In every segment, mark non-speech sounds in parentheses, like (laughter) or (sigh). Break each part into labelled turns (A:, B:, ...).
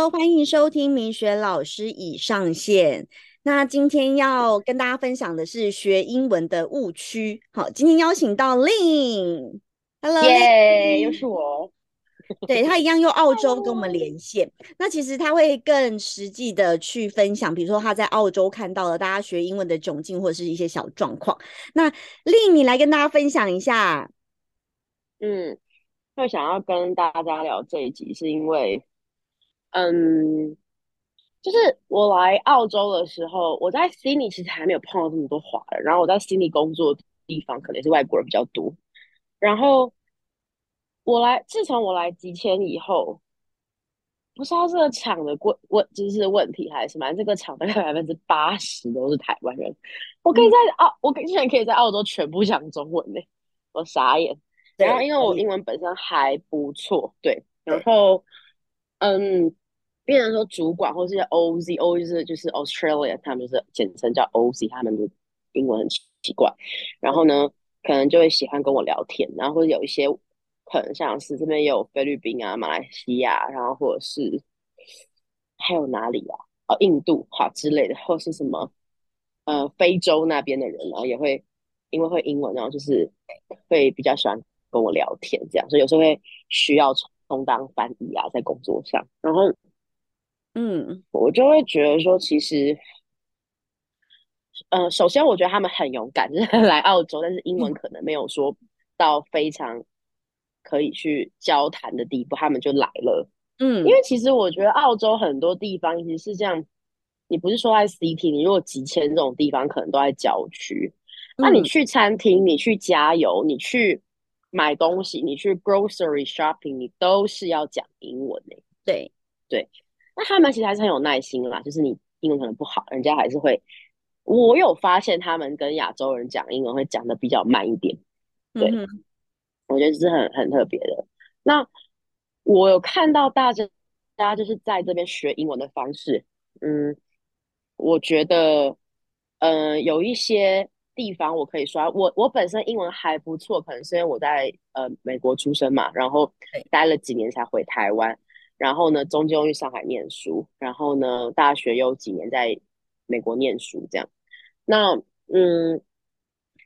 A: Hello，欢迎收听明学老师已上线。那今天要跟大家分享的是学英文的误区。好，今天邀请到 Lin。Hello，
B: 耶，又是我。(laughs)
A: 对他一样用澳洲跟我们连线。那其实他会更实际的去分享，比如说他在澳洲看到了大家学英文的窘境或者是一些小状况。那 Lin，你来跟大家分享一下。
B: 嗯，会想要跟大家聊这一集，是因为，嗯，就是我来澳洲的时候，我在悉尼其实还没有碰到这么多华人，然后我在悉尼工作的地方可能是外国人比较多，然后。我来，自从我来几千以后，不知道这个厂的问问就是问题还是什么，这个厂大概百分之八十都是台湾人。我可以在澳，我竟然可以在澳洲全部讲中文呢，我傻眼。然后因为我英文本身还不错，对，然后嗯，变成说主管或是 OZ，O 就是就是 Australia，他们就是简称叫 OZ，他们的英文很奇怪。然后呢，可能就会喜欢跟我聊天，然后或者有一些。很像是这边有菲律宾啊、马来西亚，然后或者是还有哪里啊？哦，印度哈之类的，或是什么呃非洲那边的人啊，也会因为会英文，然后就是会比较喜欢跟我聊天，这样，所以有时候会需要充当翻译啊，在工作上。然后，嗯，我就会觉得说，其实，呃，首先我觉得他们很勇敢，就是来澳洲，但是英文可能没有说到非常。可以去交谈的地步，他们就来了。嗯，因为其实我觉得澳洲很多地方其实是这样，你不是说在 city，你如果几千这种地方可能都在郊区，那你去餐厅，你去加油，你去买东西，你去 grocery shopping，你都是要讲英文的。
A: 对
B: 对，那他们其实还是很有耐心啦，就是你英文可能不好，人家还是会。我有发现他们跟亚洲人讲英文会讲的比较慢一点。对。我觉得是很很特别的。那我有看到大家，大家就是在这边学英文的方式，嗯，我觉得，嗯，有一些地方我可以说，我我本身英文还不错，可能是因为我在呃美国出生嘛，然后待了几年才回台湾，然后呢，中间又去上海念书，然后呢，大学又几年在美国念书，这样，那嗯。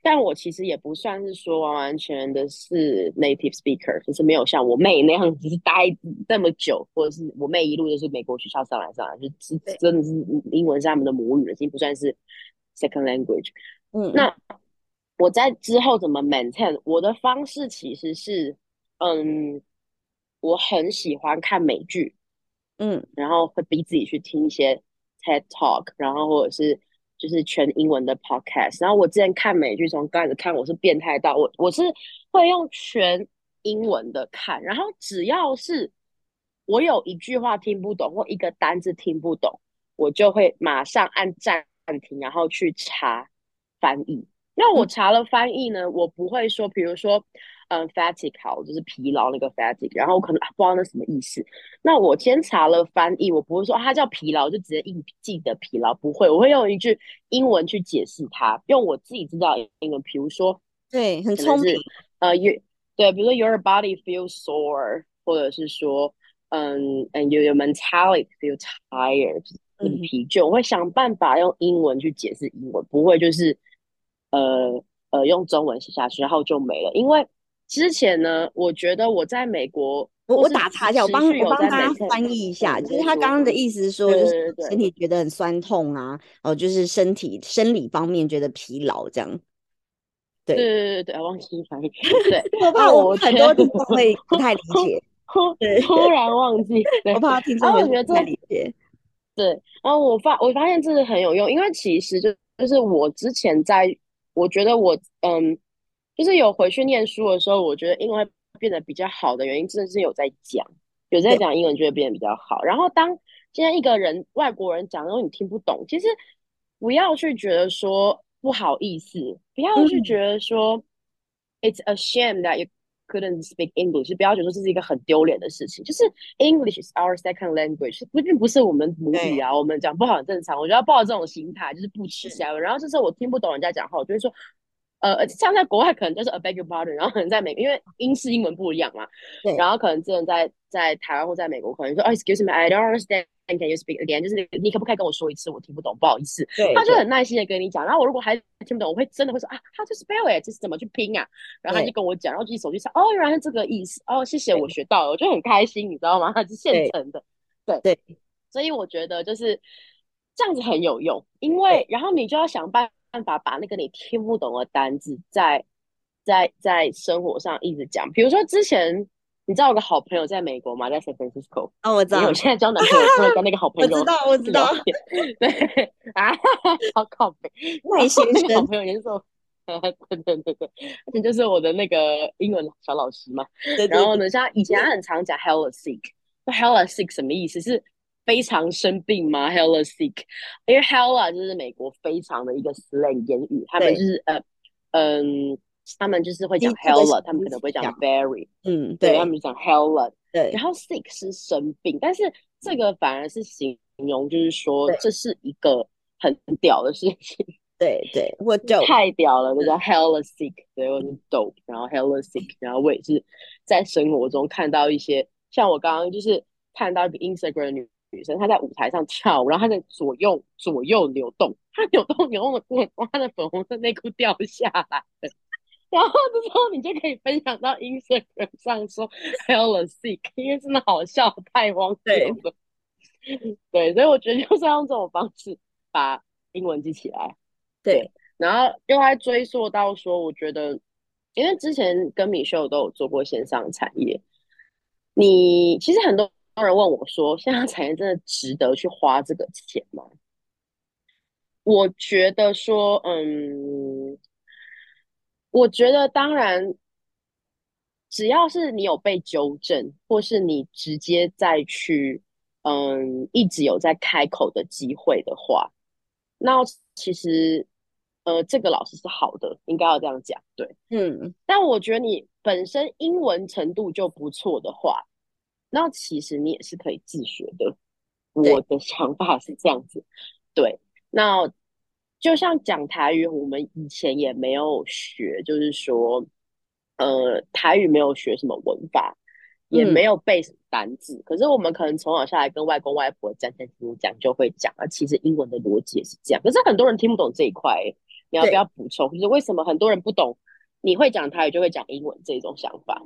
B: 但我其实也不算是说完完全的是 native speaker，就是没有像我妹那样子待那么久，或者是我妹一路就是美国学校上来上来，就是真的是英文是他们的母语了，已经不算是 second language。嗯，那我在之后怎么 maintain 我的方式其实是，嗯，我很喜欢看美剧，嗯，然后会逼自己去听一些 TED Talk，然后或者是。就是全英文的 podcast，然后我之前看美剧，从刚开始看我是变态到我我是会用全英文的看，然后只要是我有一句话听不懂或一个单字听不懂，我就会马上按暂停，然后去查翻译。那我查了翻译呢，我不会说，比如说。嗯，fatigue 好，就是疲劳那个 fatigue，然后我可能不知道那什么意思。那我先查了翻译，我不会说它叫疲劳，就直接硬记得疲劳，不会，我会用一句英文去解释它，用我自己知道的英文，比如说，
A: 对，很聪明。
B: 呃，you 对，比如说 your body feels sore，或者是说，嗯，and your mentality feel tired，很疲倦。我会想办法用英文去解释英文，不会就是呃呃用中文写下去，然后就没了，因为。之前呢，我觉得我在美国，
A: 我我打岔一下，我帮我帮他翻译一下，就是他刚刚的意思是说，就是身体觉得很酸痛啊，哦，就是身体生理方面觉得疲劳这样。
B: 对对对对对，忘记翻译。对，(laughs)
A: 我怕我很多听众会不太理 (laughs) 解，
B: 突然忘记，
A: 我怕听众会不太理解。
B: 对，然后我发我发现这个很有用，因为其实就就是我之前在，我觉得我嗯。就是有回去念书的时候，我觉得英文变得比较好的原因，真的是有在讲，有在讲英文就会变得比较好。然后当现在一个人外国人讲，然后你听不懂，其实不要去觉得说不好意思，不要去觉得说 it's a shame that you couldn't speak English，不要觉得这是一个很丢脸的事情。就是 English is our second language，不并不是我们母语啊，我们讲不好很正常。我觉得抱着这种心态，就是不耻下问。然后这时候我听不懂人家讲话，我就会说。呃，像在国外可能就是 a beg your pardon，然后可能在美，因为英式英文不一样嘛，
A: 对，
B: 然后可能之前在在台湾或在美国，可能说，哦，excuse me，I don't understand，can you speak again？就是你可不可以跟我说一次？我听不懂，不好意思。
A: 对，
B: 他就很耐心的跟你讲，然后我如果还听不懂，我会真的会说啊，how to spell it？这是怎么去拼啊？然后他就跟我讲，然后自己手机上，哦，原来是这个意思，哦，谢谢，我学到了，我就很开心，你知道吗？它是现成的，对
A: 对，
B: 所以我觉得就是这样子很有用，因为然后你就要想办法把那个你听不懂的单字在。在在生活上一直讲，比如说之前你知道有个好朋友在美国吗？在 San Francisco。
A: 哦，我知道。
B: 我现在交男朋友会跟那个好朋友。
A: 我知道，我知道。
B: 对啊，好靠北。
A: 外先生。
B: 好朋友也是说，(laughs) 对对对对，而且就是我的那个英文小老师嘛。然后呢，像以前他很常讲 hella sick，hella sick 什么意思？是非常生病吗？hella sick，因为 hella 就是美国非常的一个 slang 言语，他们就是呃嗯。他们就是会讲 hella，他们可能会讲 very，
A: 嗯，
B: 对，他们讲 hella，
A: 对。
B: 然后 sick 是生病，但是这个反而是形容，就是说这是一个很屌的事情。(laughs)
A: 对对，我就
B: 太屌了，那叫 hella sick，对，我是 dope，然后 hella sick，然后我也是在生活中看到一些，像我刚刚就是看到一个 Instagram 女女生，她在舞台上跳舞，然后她在左右左右扭动，她扭动扭动的过程中，(laughs) 她的粉红色内裤掉下来。然后这时候你就可以分享到 Instagram 上说 hella sick，因为真的好笑，太荒谬了。对，所以我觉得就是要用这种方式把英文记起来。
A: 对，
B: 然后又还追溯到说，我觉得因为之前跟米秀都有做过线上产业，你其实很多人问我说，现在产业真的值得去花这个钱吗？我觉得说，嗯。我觉得当然，只要是你有被纠正，或是你直接再去，嗯，一直有在开口的机会的话，那其实，呃，这个老师是好的，应该要这样讲，对，
A: 嗯。
B: 但我觉得你本身英文程度就不错的话，那其实你也是可以自学的。我的想法是这样子，对，那。就像讲台语，我们以前也没有学，就是说，呃，台语没有学什么文法，也没有背什么单字。可是我们可能从小下来跟外公外婆讲讲讲讲，就会讲啊。其实英文的逻辑也是这样。可是很多人听不懂这一块，你要不要补充？就是为什么很多人不懂？你会讲台语就会讲英文这种想法？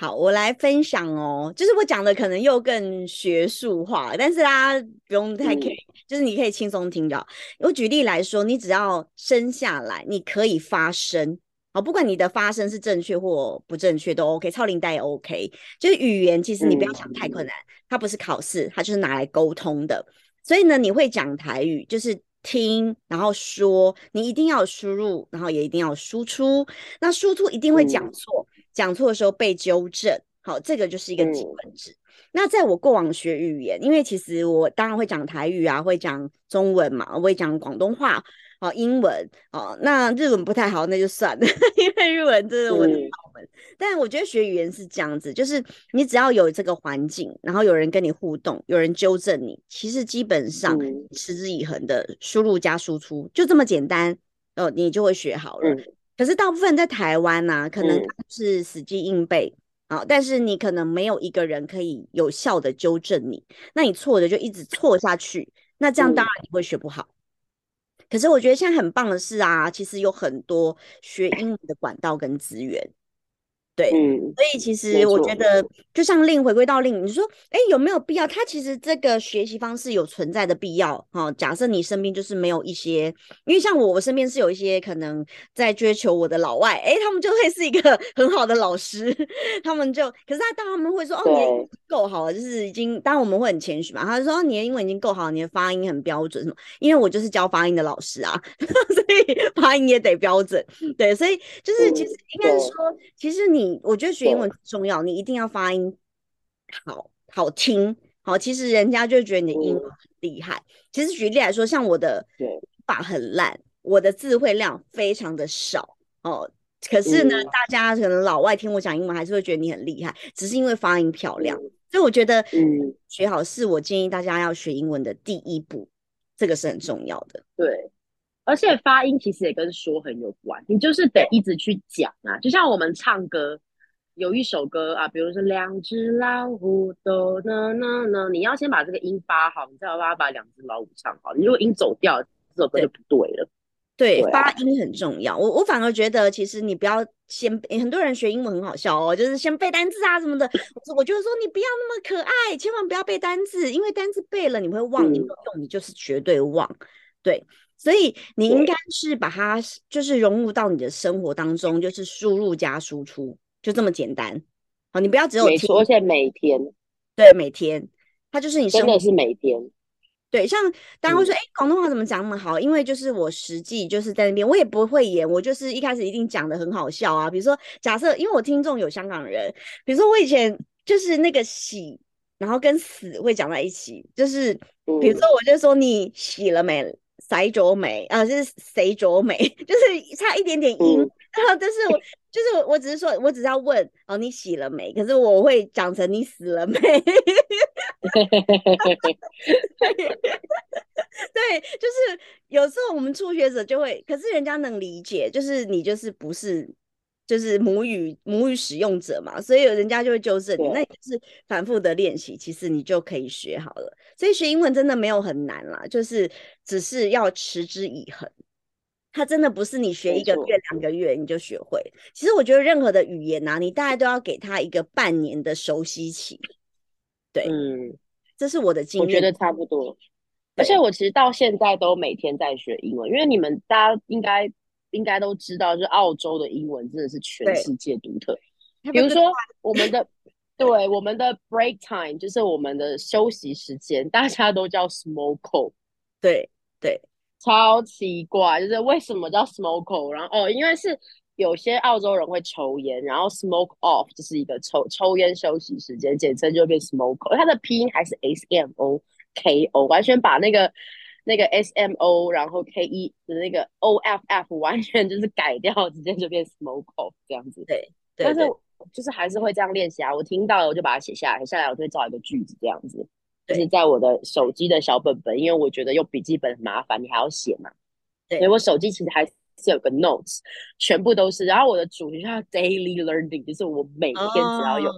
A: 好，我来分享哦。就是我讲的可能又更学术化，但是大家不用太 care，就是你可以轻松听到。我举例来说，你只要生下来，你可以发声，好，不管你的发声是正确或不正确都 OK，超龄带也 OK。就是语言，其实你不要想太困难，它不是考试，它就是拿来沟通的。所以呢，你会讲台语，就是听，然后说，你一定要输入，然后也一定要输出。那输出一定会讲错。讲错的时候被纠正，好，这个就是一个基本值。那在我过往学语言，因为其实我当然会讲台语啊，会讲中文嘛，我会讲广东话，哦，英文，哦，那日文不太好，那就算了，(laughs) 因为日文真的我的窍门。但我觉得学语言是这样子，就是你只要有这个环境，然后有人跟你互动，有人纠正你，其实基本上持之以恒的输入加输出，就这么简单，哦，你就会学好了。可是大部分在台湾呢，可能是死记硬背啊，但是你可能没有一个人可以有效的纠正你，那你错的就一直错下去，那这样当然你会学不好。可是我觉得现在很棒的是啊，其实有很多学英文的管道跟资源。对，所以其实我觉得，就像令回归到令，你说，哎，有没有必要？他其实这个学习方式有存在的必要哈。假设你身边就是没有一些，因为像我，我身边是有一些可能在追求我的老外，哎，他们就会是一个很好的老师，他们就，可是他当他们会说，哦，你够好了，就是已经，当然我们会很谦虚嘛。他就说，你的英文已经够好，你的发音很标准，什么？因为我就是教发音的老师啊，(laughs) 所以发音也得标准。对，所以就是其实应该是说，其实你。我觉得学英文很重要，你一定要发音好好听。好，其实人家就觉得你的英文很厉害。其实举例来说，像我的法很烂，我的词汇量非常的少哦。可是呢，大家可能老外听我讲英文，还是会觉得你很厉害，只是因为发音漂亮。所以我觉得，嗯，学好是我建议大家要学英文的第一步，这个是很重要的。
B: 对。而且发音其实也跟说很有关，你就是得一直去讲啊，就像我们唱歌，有一首歌啊，比如说两只老虎都呢呢呢，你要先把这个音发好，你再要把把两只老虎唱好。你如果音走掉，这首歌就不对了。
A: 对，发音很重要。我我反而觉得，其实你不要先，很多人学英文很好笑哦，就是先背单词啊什么的。我我就是说，你不要那么可爱，千万不要背单词，因为单词背了你会忘，你不用你就是绝对忘。对。所以你应该是把它就是融入到你的生活当中，就是输入加输出，就这么简单。好，你不要只有听，
B: 而且每天，
A: 对，每天，它就是你
B: 真的是每天。
A: 对，像大家会说，哎，广东话怎么讲那么好？因为就是我实际就是在那边，我也不会演，我就是一开始一定讲的很好笑啊。比如说，假设因为我听众有香港人，比如说我以前就是那个喜，然后跟死会讲在一起，就是比如说我就说你洗了没？谁着美啊？就是谁着美，(laughs) 就是差一点点音。(laughs) 然后，但是我就是我，我只是说，我只是要问哦，你洗了没？可是我会讲成你死了没？(laughs) 对，就是有时候我们初学者就会，可是人家能理解，就是你就是不是。就是母语母语使用者嘛，所以人家就会纠正你。那也是反复的练习，其实你就可以学好了。所以学英文真的没有很难啦，就是只是要持之以恒。它真的不是你学一个月两个月你就学会。其实我觉得任何的语言呐，你大概都要给他一个半年的熟悉期。对，嗯，这是我的经验。
B: 我觉得差不多。而且我其实到现在都每天在学英文，因为你们大家应该。应该都知道，就是澳洲的英文真的是全世界独特。比如说，我们的 (laughs) 对我们的 break time 就是我们的休息时间，大家都叫 smoke。
A: 对对，
B: 超奇怪，就是为什么叫 smoke？然后哦，因为是有些澳洲人会抽烟，然后 smoke off 就是一个抽抽烟休息时间，简称就变 smoke。它的拼音还是 s m o k o，完全把那个。那个 S M O，然后 K E 的那个 O F F 完全就是改掉，直接就变 smoke off 这样子。
A: 对，
B: 但是就是还是会这样练习啊。我听到了，我就把它写下来，写下来我就会造一个句子这样子，就是在我的手机的小本本，因为我觉得用笔记本很麻烦，你还要写嘛。
A: 对，
B: 所以我手机其实还是有个 notes，全部都是。然后我的主题叫 daily learning，就是我每天只要有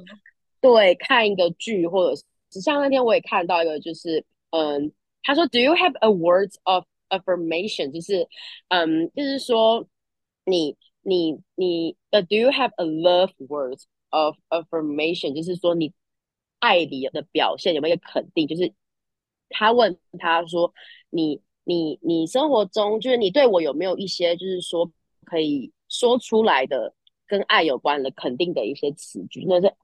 B: 对看一个剧，或者是像那天我也看到一个，就是嗯。他说：“Do you have a words of affirmation？就是嗯，就是说你你你呃，Do you have a love words of affirmation？就是说你爱里的表现有没有一个肯定？就是他问他说你你你生活中就是你对我有没有一些就是说可以说出来的跟爱有关的肯定的一些词句？那是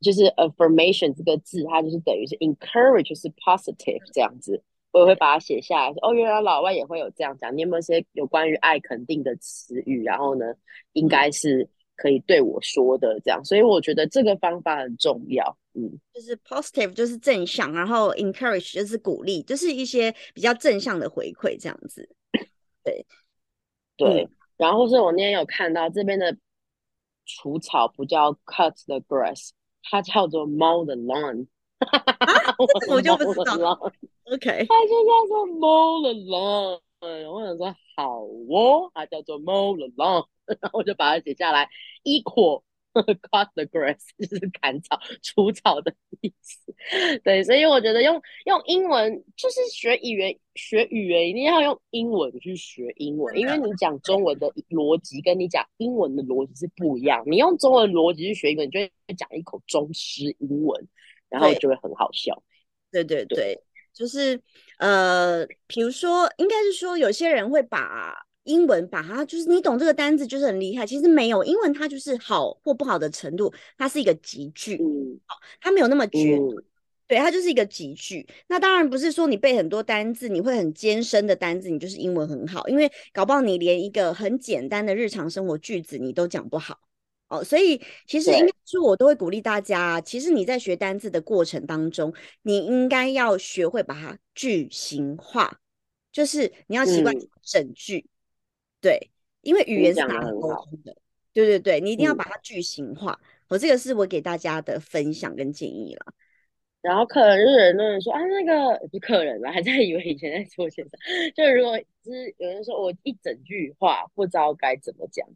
B: 就是 affirmation 这个字，它就是等于是 encourage 是 positive 这样子。”我也会把它写下来。哦，原来老外也会有这样讲。你有没有些有关于爱肯定的词语？然后呢，应该是可以对我说的这样。所以我觉得这个方法很重要。嗯，
A: 就是 positive 就是正向，然后 encourage 就是鼓励，就是一些比较正向的回馈这样子。对，(laughs)
B: 对。然后是我那天有看到这边的除草不叫 cut the grass，它叫做 mow the lawn。(laughs)
A: 我就不知道。OK，
B: 它就叫做 mow the lawn。我想说好哦，它叫做 mow the lawn，然后我就把它写下来，equal cut the grass (laughs) 就是砍草、除草的意思。对，所以我觉得用用英文就是学语言，学语言一定要用英文去学英文，因为你讲中文的逻辑跟你讲英文的逻辑是不一样。你用中文逻辑去学英文，你就会讲一口中式英文。然后就会很好笑，
A: 对对对，就是呃，比如说，应该是说，有些人会把英文把它就是你懂这个单字就是很厉害，其实没有，英文它就是好或不好的程度，它是一个集句，嗯，它没有那么绝对，对，它就是一个集句。那当然不是说你背很多单字，你会很艰深的单字，你就是英文很好，因为搞不好你连一个很简单的日常生活句子你都讲不好。哦，所以其实应该说，我都会鼓励大家。其实你在学单字的过程当中，你应该要学会把它句型化，就是你要习惯整句。对，因为语言是拿来沟通的。对对对，你一定要把它句型化。我这个是我给大家的分享跟建议了。
B: 然后客人就是人说啊，那个不是客人了，还在以为以前在做线上。(laughs) 就是如果就是有人说我一整句话不知道该怎么讲，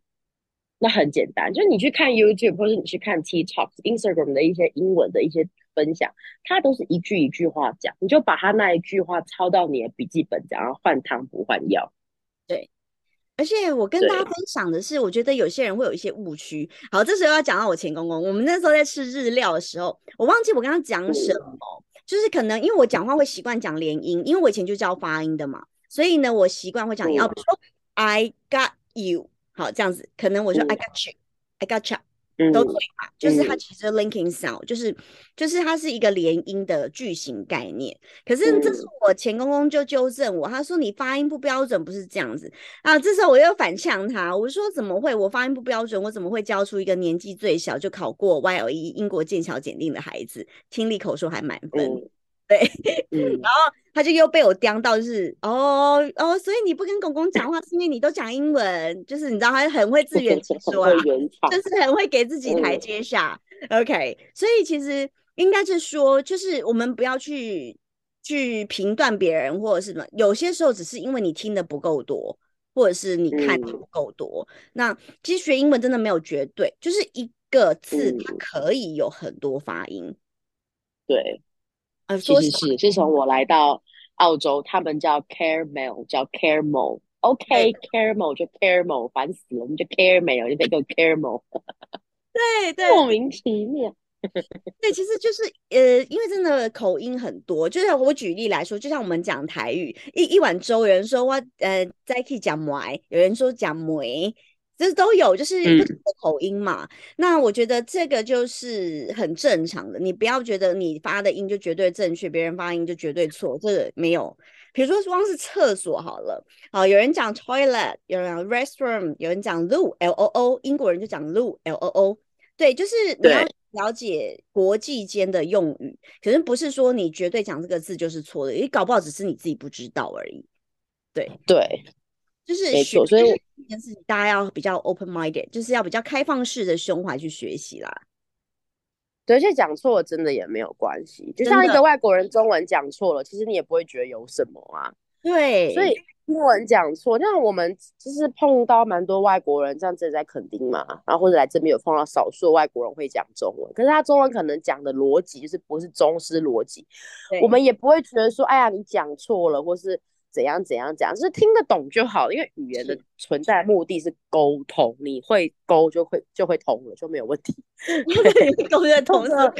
B: 那很简单，就是你去看 YouTube 或者你去看 TikTok、Instagram 的一些英文的一些分享，它都是一句一句话讲，你就把它那一句话抄到你的笔记本，然后换汤不换药。
A: 对。而且我跟大家分享的是，我觉得有些人会有一些误区。好，这时候要讲到我前公公。我们那时候在吃日料的时候，我忘记我刚刚讲什么，就是可能因为我讲话会习惯讲连音，因为我以前就教发音的嘛，所以呢，我习惯会讲，要比如说 I got you，好这样子，可能我说 I got you，I got you。都对嘛，就是它其实 linking sound，就是就是它是一个连音的句型概念。可是这是我前公公就纠正我，他说你发音不标准，不是这样子啊。这时候我又反呛他，我说怎么会？我发音不标准，我怎么会教出一个年纪最小就考过 YLE 英国剑桥检定的孩子，听力口说还满分？对，(laughs) (laughs) 然后他就又被我刁到，就是哦哦，所以你不跟公公讲话，是因为你都讲英文，就是你知道他很会自圆其说啊，(laughs) 就是很会给自己台阶下。OK，所以其实应该是说，就是我们不要去去评断别人或者是什么，有些时候只是因为你听的不够多，或者是你看的不够多。那其实学英文真的没有绝对，就是一个字它可以有很多发音。
B: 对。呃，其实是，自从我来到澳洲，他们叫 caramel，叫 caramel，OK，caramel 就 caramel，烦死了，我们就 caramel，就得个 caramel，
A: 对对，(laughs)
B: 莫名其妙。(laughs)
A: 对，其实就是呃，因为真的口音很多，就像我举例来说，就像我们讲台语，一一碗粥，有人说我呃在可以讲梅，有人说讲梅。这都有，就是不同的口音嘛。那我觉得这个就是很正常的。你不要觉得你发的音就绝对正确，别人发音就绝对错，这个没有。比如说光是厕所好了，好，有人讲 toilet，有人讲 restroom，有人讲 loo，l o o，英国人就讲 loo，l o o。对，就是你要了解国际间的用语，可是不是说你绝对讲这个字就是错的，你搞不好只是你自己不知道而已。对
B: 对。
A: 就是
B: 没错，所以
A: 这件事情大家要比较 open minded，就是要比较开放式的胸怀去学习啦。
B: 对，而且讲错了真的也没有关系，就像一个外国人中文讲错了，其实你也不会觉得有什么啊。
A: 对，
B: 所以英文讲错，像我们就是碰到蛮多外国人，这样子在垦丁嘛，然后或者来这边有碰到少数外国人会讲中文，可是他中文可能讲的逻辑就是不是中式逻辑，我们也不会觉得说，哎呀，你讲错了，或是。怎样怎样讲，就是听得懂就好，因为语言的存在目的是沟通，你会沟就会就会通了，就没有问题。(laughs)
A: 沟就通了，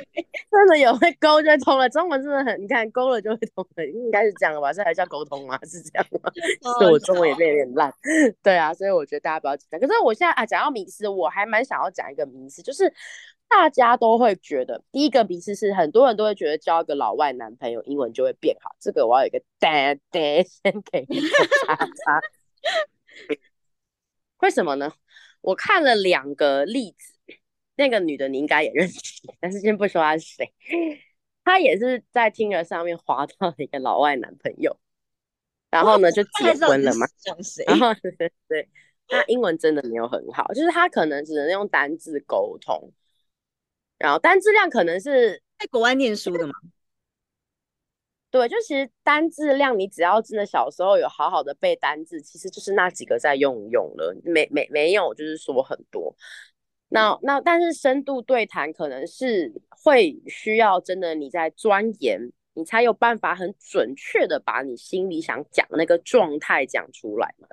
B: 真的有会沟就通了。中文真的很，你看沟了就会通了，应该是这样吧？这还叫沟通吗？是这样吗？(laughs) 所以我中文也变有点烂。对啊，所以我觉得大家不要紧张。可是我现在啊，讲到迷思，我还蛮想要讲一个迷思，就是。大家都会觉得，第一个迷思是很多人都会觉得交一个老外男朋友，英文就会变好。这个我要有一个哒哒先给叉叉。为什么呢？我看了两个例子，那个女的你应该也认识，但是先不说她是谁。她也是在听着上面滑到了一个老外男朋友，然后呢就结婚了嘛。然后对，她英文真的没有很好，就是她可能只能用单字沟通。然后单字量可能是
A: 在国外念书的嘛？(laughs)
B: 对，就其实单字量，你只要真的小时候有好好的背单字，其实就是那几个在用用了，没没没有就是说很多。那那但是深度对谈可能是会需要真的你在钻研，你才有办法很准确的把你心里想讲的那个状态讲出来嘛。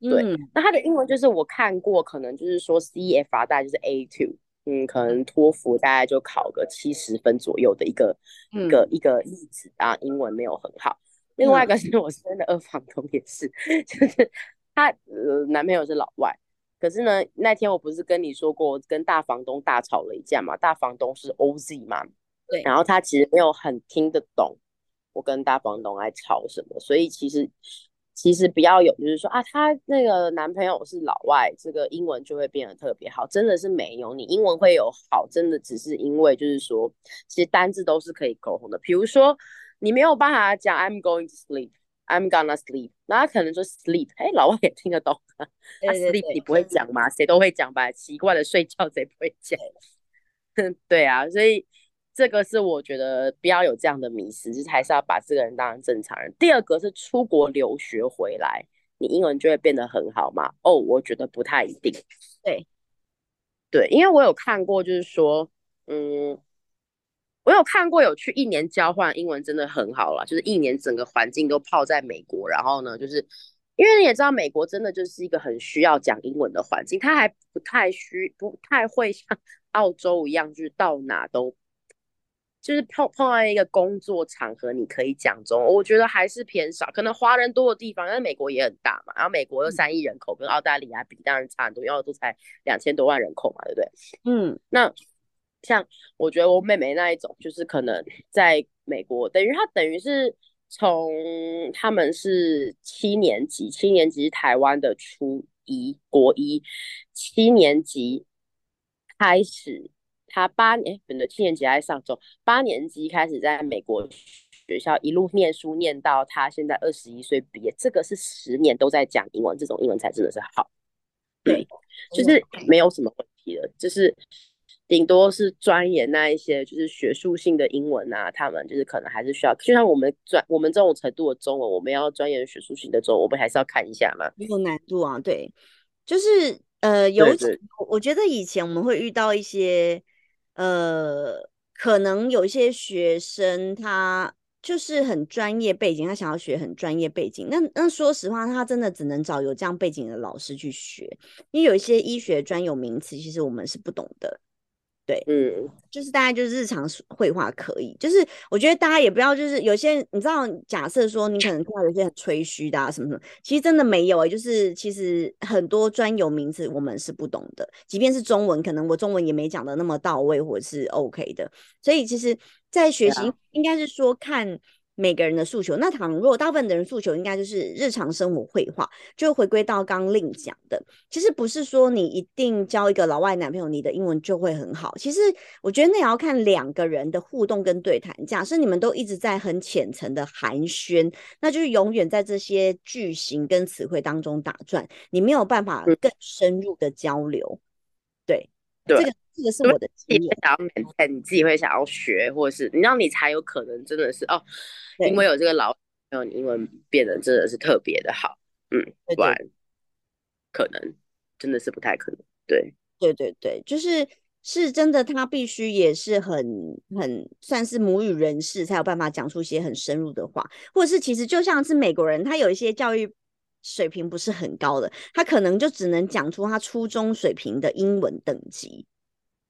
B: 对，那它的英文就是我看过，可能就是说 CFR 大概就是 A two。嗯，可能托福大概就考个七十分左右的一个一个一个例子啊，英文没有很好。另外一个是我身边的二房东也是，(laughs) 就是他呃男朋友是老外，可是呢那天我不是跟你说过跟大房东大吵了一架嘛？大房东是 OZ 嘛？
A: 对，
B: 然后他其实没有很听得懂我跟大房东在吵什么，所以其实。其实不要有，就是说啊，她那个男朋友是老外，这个英文就会变得特别好，真的是没有。你英文会有好，真的只是因为就是说，其实单字都是可以沟通的。比如说，你没有办法讲 I'm going to sleep，I'm gonna sleep，那他可能说 sleep，哎，老外也听得懂。他 sleep 你不会讲吗？谁都会讲吧？奇怪的睡觉谁不会讲？(laughs) 对啊，所以。这个是我觉得不要有这样的迷失，就是还是要把这个人当成正常人。第二个是出国留学回来，你英文就会变得很好吗？哦，我觉得不太一定。
A: 对，
B: 对，因为我有看过，就是说，嗯，我有看过有去一年交换，英文真的很好了，就是一年整个环境都泡在美国，然后呢，就是因为你也知道，美国真的就是一个很需要讲英文的环境，它还不太需不太会像澳洲一样，就是到哪都。就是碰碰到一个工作场合，你可以讲中，我觉得还是偏少。可能华人多的地方，因为美国也很大嘛，然后美国有三亿人口，跟澳大利亚比当然差很多，因为都才两千多万人口嘛，对不对？
A: 嗯，
B: 那像我觉得我妹妹那一种，就是可能在美国，等于她等于是从他们是七年级，七年级是台湾的初一国一，七年级开始。他八年，本的七年级还在上中，八年级开始在美国学校一路念书，念到他现在二十一岁毕业，这个是十年都在讲英文，这种英文才真的是好。对，就是没有什么问题的，就是顶多是钻研那一些就是学术性的英文啊，他们就是可能还是需要，就像我们专我们这种程度的中文，我们要钻研学术性的中文，我们还是要看一下嘛。
A: 有难度啊，对，就是呃，尤其我觉得以前我们会遇到一些。呃，可能有一些学生他就是很专业背景，他想要学很专业背景。那那说实话，他真的只能找有这样背景的老师去学，因为有一些医学专有名词，其实我们是不懂的。对，
B: 嗯，
A: 就是大家就是日常绘画可以，就是我觉得大家也不要就是有些你知道，假设说你可能听到有些很吹嘘的啊什么什么，其实真的没有哎，就是其实很多专有名词我们是不懂的，即便是中文，可能我中文也没讲的那么到位或者是 OK 的，所以其实，在学习应该是说看。每个人的诉求，那倘若大部分的人诉求应该就是日常生活绘画，就回归到刚令讲的，其实不是说你一定交一个老外男朋友，你的英文就会很好。其实我觉得那也要看两个人的互动跟对谈。假设你们都一直在很浅层的寒暄，那就是永远在这些句型跟词汇当中打转，你没有办法更深入的交流。对，
B: 对，
A: 这个这个是我的经验。
B: 想要你自己会想要学，或者是你让你才有可能真的是哦。因为有这个老朋友，英文变得真的是特别的好，嗯，不然可能真的是不太可能。对，
A: 对对对，就是是真的，他必须也是很很算是母语人士，才有办法讲出一些很深入的话，或者是其实就像是美国人，他有一些教育水平不是很高的，他可能就只能讲出他初中水平的英文等级，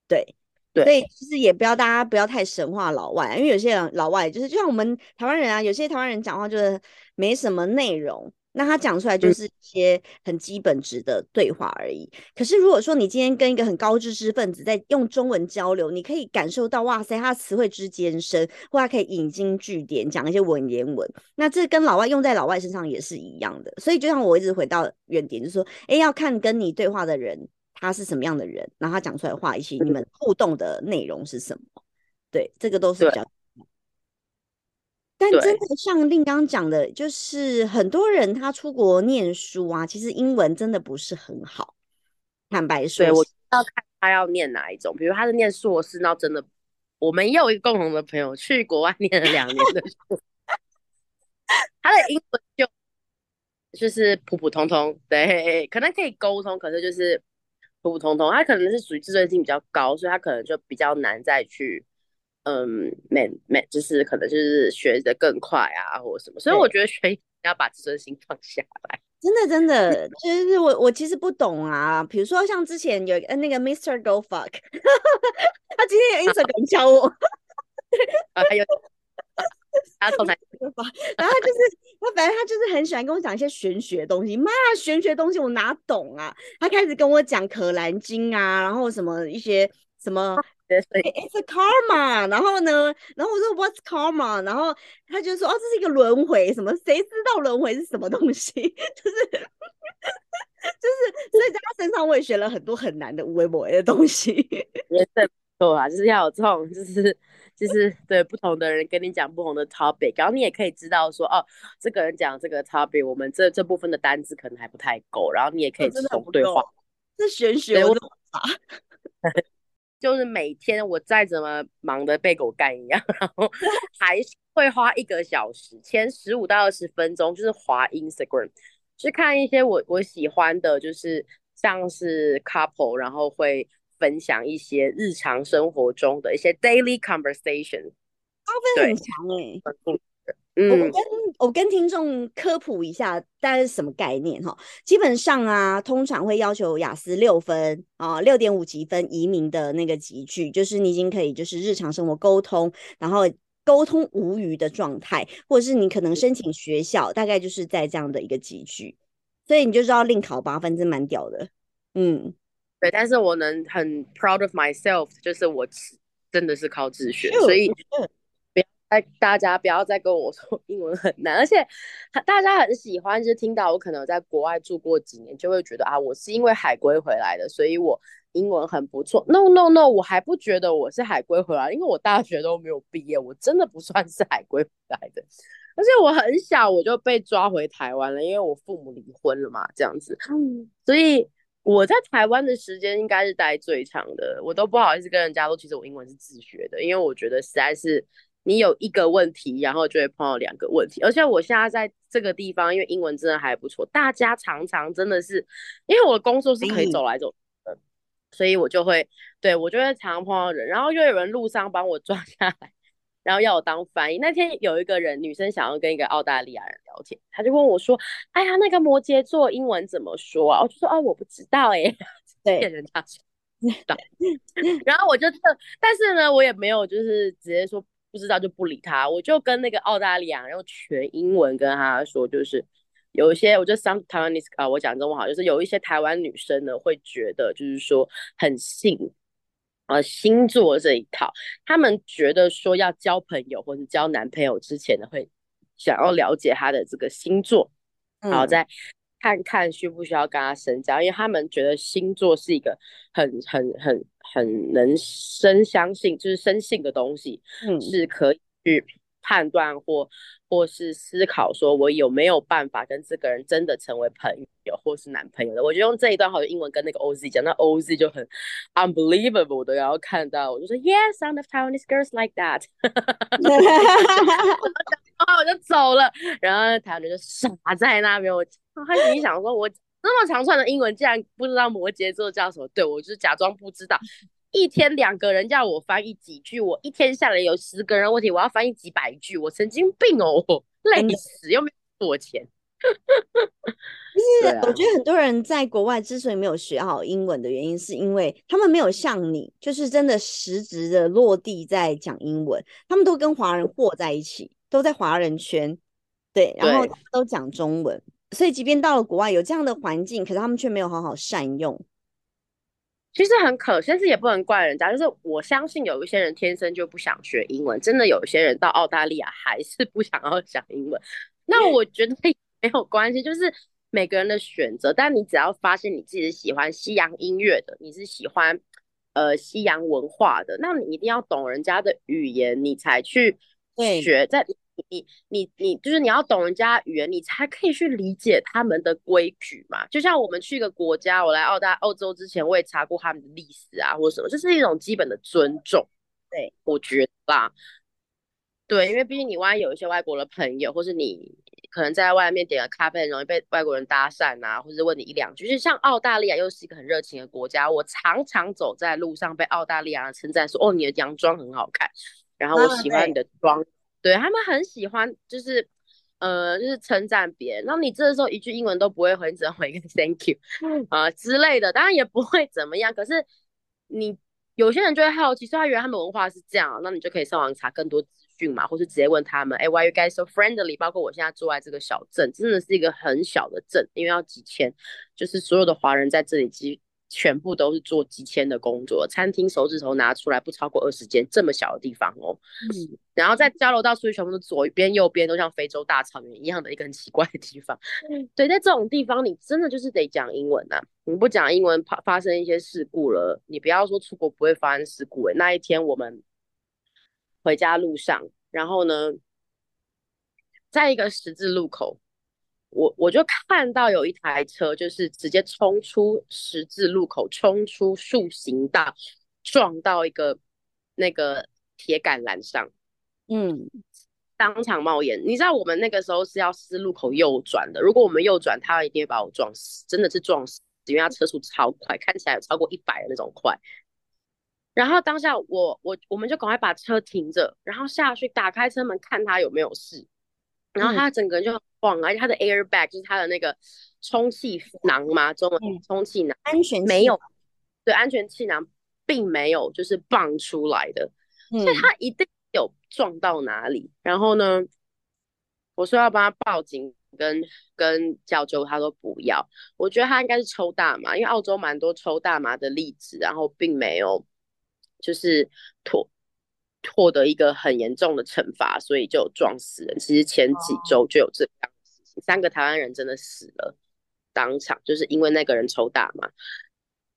A: 对。
B: 对所
A: 以其实也不要大家不要太神话老外，因为有些人老外就是就像我们台湾人啊，有些台湾人讲话就是没什么内容，那他讲出来就是一些很基本值的对话而已。可是如果说你今天跟一个很高知识分子在用中文交流，你可以感受到哇塞，他词汇之间深，或他可以引经据典讲一些文言文，那这跟老外用在老外身上也是一样的。所以就像我一直回到原点，就是说，哎，要看跟你对话的人。他是什么样的人？然后他讲出来话，以及你们互动的内容是什么？对，这个都是比较。但真的像令刚讲的，就是很多人他出国念书啊，其实英文真的不是很好。坦白说，
B: 我要看他要念哪一种。比如他是念硕士，那真的，我们也有一个共同的朋友去国外 (laughs) 念了两年的书，他的英文就就是普普通通，对，可能可以沟通，可是就是。普普通通，他可能是属于自尊心比较高，所以他可能就比较难再去，嗯，没没，就是可能就是学的更快啊，或者什么。所以我觉得学要把自尊心放下来。
A: 真的，真的，(laughs) 就是我我其实不懂啊。比如说像之前有呃那个 Mr. Go Fuck，(laughs) 他今天有 Instagram 教我，(laughs)
B: 啊还有。他从来
A: 然后就是他，反正他就是很喜欢跟我讲一些玄学东西。妈，玄学东西我哪懂啊？他开始跟我讲《可兰经》啊，然后什么一些什么，It's a karma。然后呢，然后我说 What's karma？然后他就说哦，这是一个轮回，什么？谁知道轮回是什么东西？就 (laughs) 是就是，所以在他身上我也学了很多很难的微博的东西。(laughs)
B: 也是错啊，就是要有这种就是。就是对不同的人跟你讲不同的 topic，然后你也可以知道说哦，这个人讲这个 topic，我们这这部分的单子可能还不太够，然后你也可以从对话。
A: 这玄学我怎么 (laughs)
B: 就是每天我再怎么忙的被狗干一样，(laughs) 然后还是会花一个小时，前十五到二十分钟就是滑 Instagram，去看一些我我喜欢的，就是像是 couple，然后会分享一些日常生活中的一些 daily conversation，
A: 他分很强哎。我跟我跟听众科普一下，大概是什么概念哈？基本上啊，通常会要求雅思六分啊，六点五级分移民的那个级距，就是你已经可以就是日常生活沟通，然后沟通无余的状态，或者是你可能申请学校，大概就是在这样的一个集聚，所以你就知道另考八分，真蛮屌的。嗯，
B: 对，但是我能很 proud of myself，就是我真的是靠自学，所以。哎，大家不要再跟我说 (laughs) 英文很难，而且大家很喜欢，就是听到我可能在国外住过几年，就会觉得啊，我是因为海归回来的，所以我英文很不错。No No No，我还不觉得我是海归回来，因为我大学都没有毕业，我真的不算是海归回来的。而且我很小我就被抓回台湾了，因为我父母离婚了嘛，这样子。嗯，所以我在台湾的时间应该是待最长的，我都不好意思跟人家说，其实我英文是自学的，因为我觉得实在是。你有一个问题，然后就会碰到两个问题。而且我现在在这个地方，因为英文真的还不错，大家常常真的是，因为我的工作是可以走来走的，所以我就会，对我就会常常碰到人，然后又有人路上帮我抓下来，然后要我当翻译。那天有一个人，女生想要跟一个澳大利亚人聊天，她就问我说：“哎呀，那个摩羯座英文怎么说啊？”我就说：“哦，我不知道哎。”骗 (laughs) 人家说然后我就，但是呢，我也没有就是直接说。不知道就不理他，我就跟那个澳大利亚用全英文跟他说，就是有一些，我觉得 some Taiwanese 啊，我讲中文好，就是有一些台湾女生呢会觉得，就是说很信呃星座这一套，他们觉得说要交朋友或者交男朋友之前呢，会想要了解他的这个星座，然后再看看需不需要跟他深交，因为他们觉得星座是一个很很很。很能深相信，就是深信的东西，嗯，是可以去判断或或是思考，说我有没有办法跟这个人真的成为朋友或是男朋友的。我就用这一段好像英文跟那个 OZ 讲，那 OZ 就很 unbelievable 的，然后看到我就说 Yes，some of Taiwanese girls like that，(laughs) 然后 (laughs) 我就走了，然后台湾人就傻在那边，我 (laughs) 他心里想说我。那么长串的英文，竟然不知道摩羯座叫什么？对我就是假装不知道。一天两个人叫我翻译几句，我一天下来有十个人问题，我要翻译几百句，我神经病哦，累死又没有我钱。
A: 其实我觉得很多人在国外之所以没有学好英文的原因，是因为他们没有像你，就是真的实质的落地在讲英文，他们都跟华人和在一起，都在华人圈，对，然后都讲中文。所以，即便到了国外有这样的环境，可是他们却没有好好善用。
B: 其实很可惜，但是也不能怪人家。就是我相信有一些人天生就不想学英文，真的有一些人到澳大利亚还是不想要讲英文。那我觉得没有关系，就是每个人的选择。但你只要发现你自己是喜欢西洋音乐的，你是喜欢呃西洋文化的，那你一定要懂人家的语言，你才去学在。你你你就是你要懂人家语言，你才可以去理解他们的规矩嘛。就像我们去一个国家，我来澳大澳洲之前，我也查过他们的历史啊，或者什么，这是一种基本的尊重。
A: 对，
B: 我觉得吧，对，因为毕竟你万一有一些外国的朋友，或是你可能在外面点个咖啡，很容易被外国人搭讪啊，或者问你一两句。就是像澳大利亚又是一个很热情的国家，我常常走在路上被澳大利亚人称赞说：“哦，你的洋装很好看。”然后我喜欢你的妆。对他们很喜欢，就是呃，就是称赞别人。然后你这个时候一句英文都不会回，你只能回一个 Thank you 啊之类的，当然也不会怎么样。可是你有些人就会好奇，说他原来他们文化是这样，那你就可以上网查更多资讯嘛，或是直接问他们。哎，Why you guys so friendly？包括我现在住在这个小镇，真的是一个很小的镇，因为要几千，就是所有的华人在这里基。全部都是做几千的工作，餐厅手指头拿出来不超过二十间，这么小的地方哦。嗯，然后在交流道出去，全部都左边右边都像非洲大草原一样的一个很奇怪的地方。(laughs) 对，在这种地方，你真的就是得讲英文呐。你不讲英文，发发生一些事故了，你不要说出国不会发生事故。哎，那一天我们回家路上，然后呢，在一个十字路口。我我就看到有一台车，就是直接冲出十字路口，冲出竖行道，撞到一个那个铁杆栏上，嗯，当场冒烟。你知道我们那个时候是要四路口右转的，如果我们右转，他一定会把我撞死，真的是撞死，因为他车速超快，看起来有超过一百的那种快。然后当下我我我们就赶快把车停着，然后下去打开车门看他有没有事。然后他整个人就晃，而且他的 airbag 就是他的那个充气囊嘛，中文充气囊，
A: 安全
B: 没有，对，安全气囊并没有就是蹦出来的，所以他一定有撞到哪里。然后呢，我说要帮他报警跟跟叫救，他说不要。我觉得他应该是抽大麻，因为澳洲蛮多抽大麻的例子，然后并没有就是脱。获得一个很严重的惩罚，所以就撞死人。其实前几周就有这样的事情，三个台湾人真的死了，当场就是因为那个人抽大麻。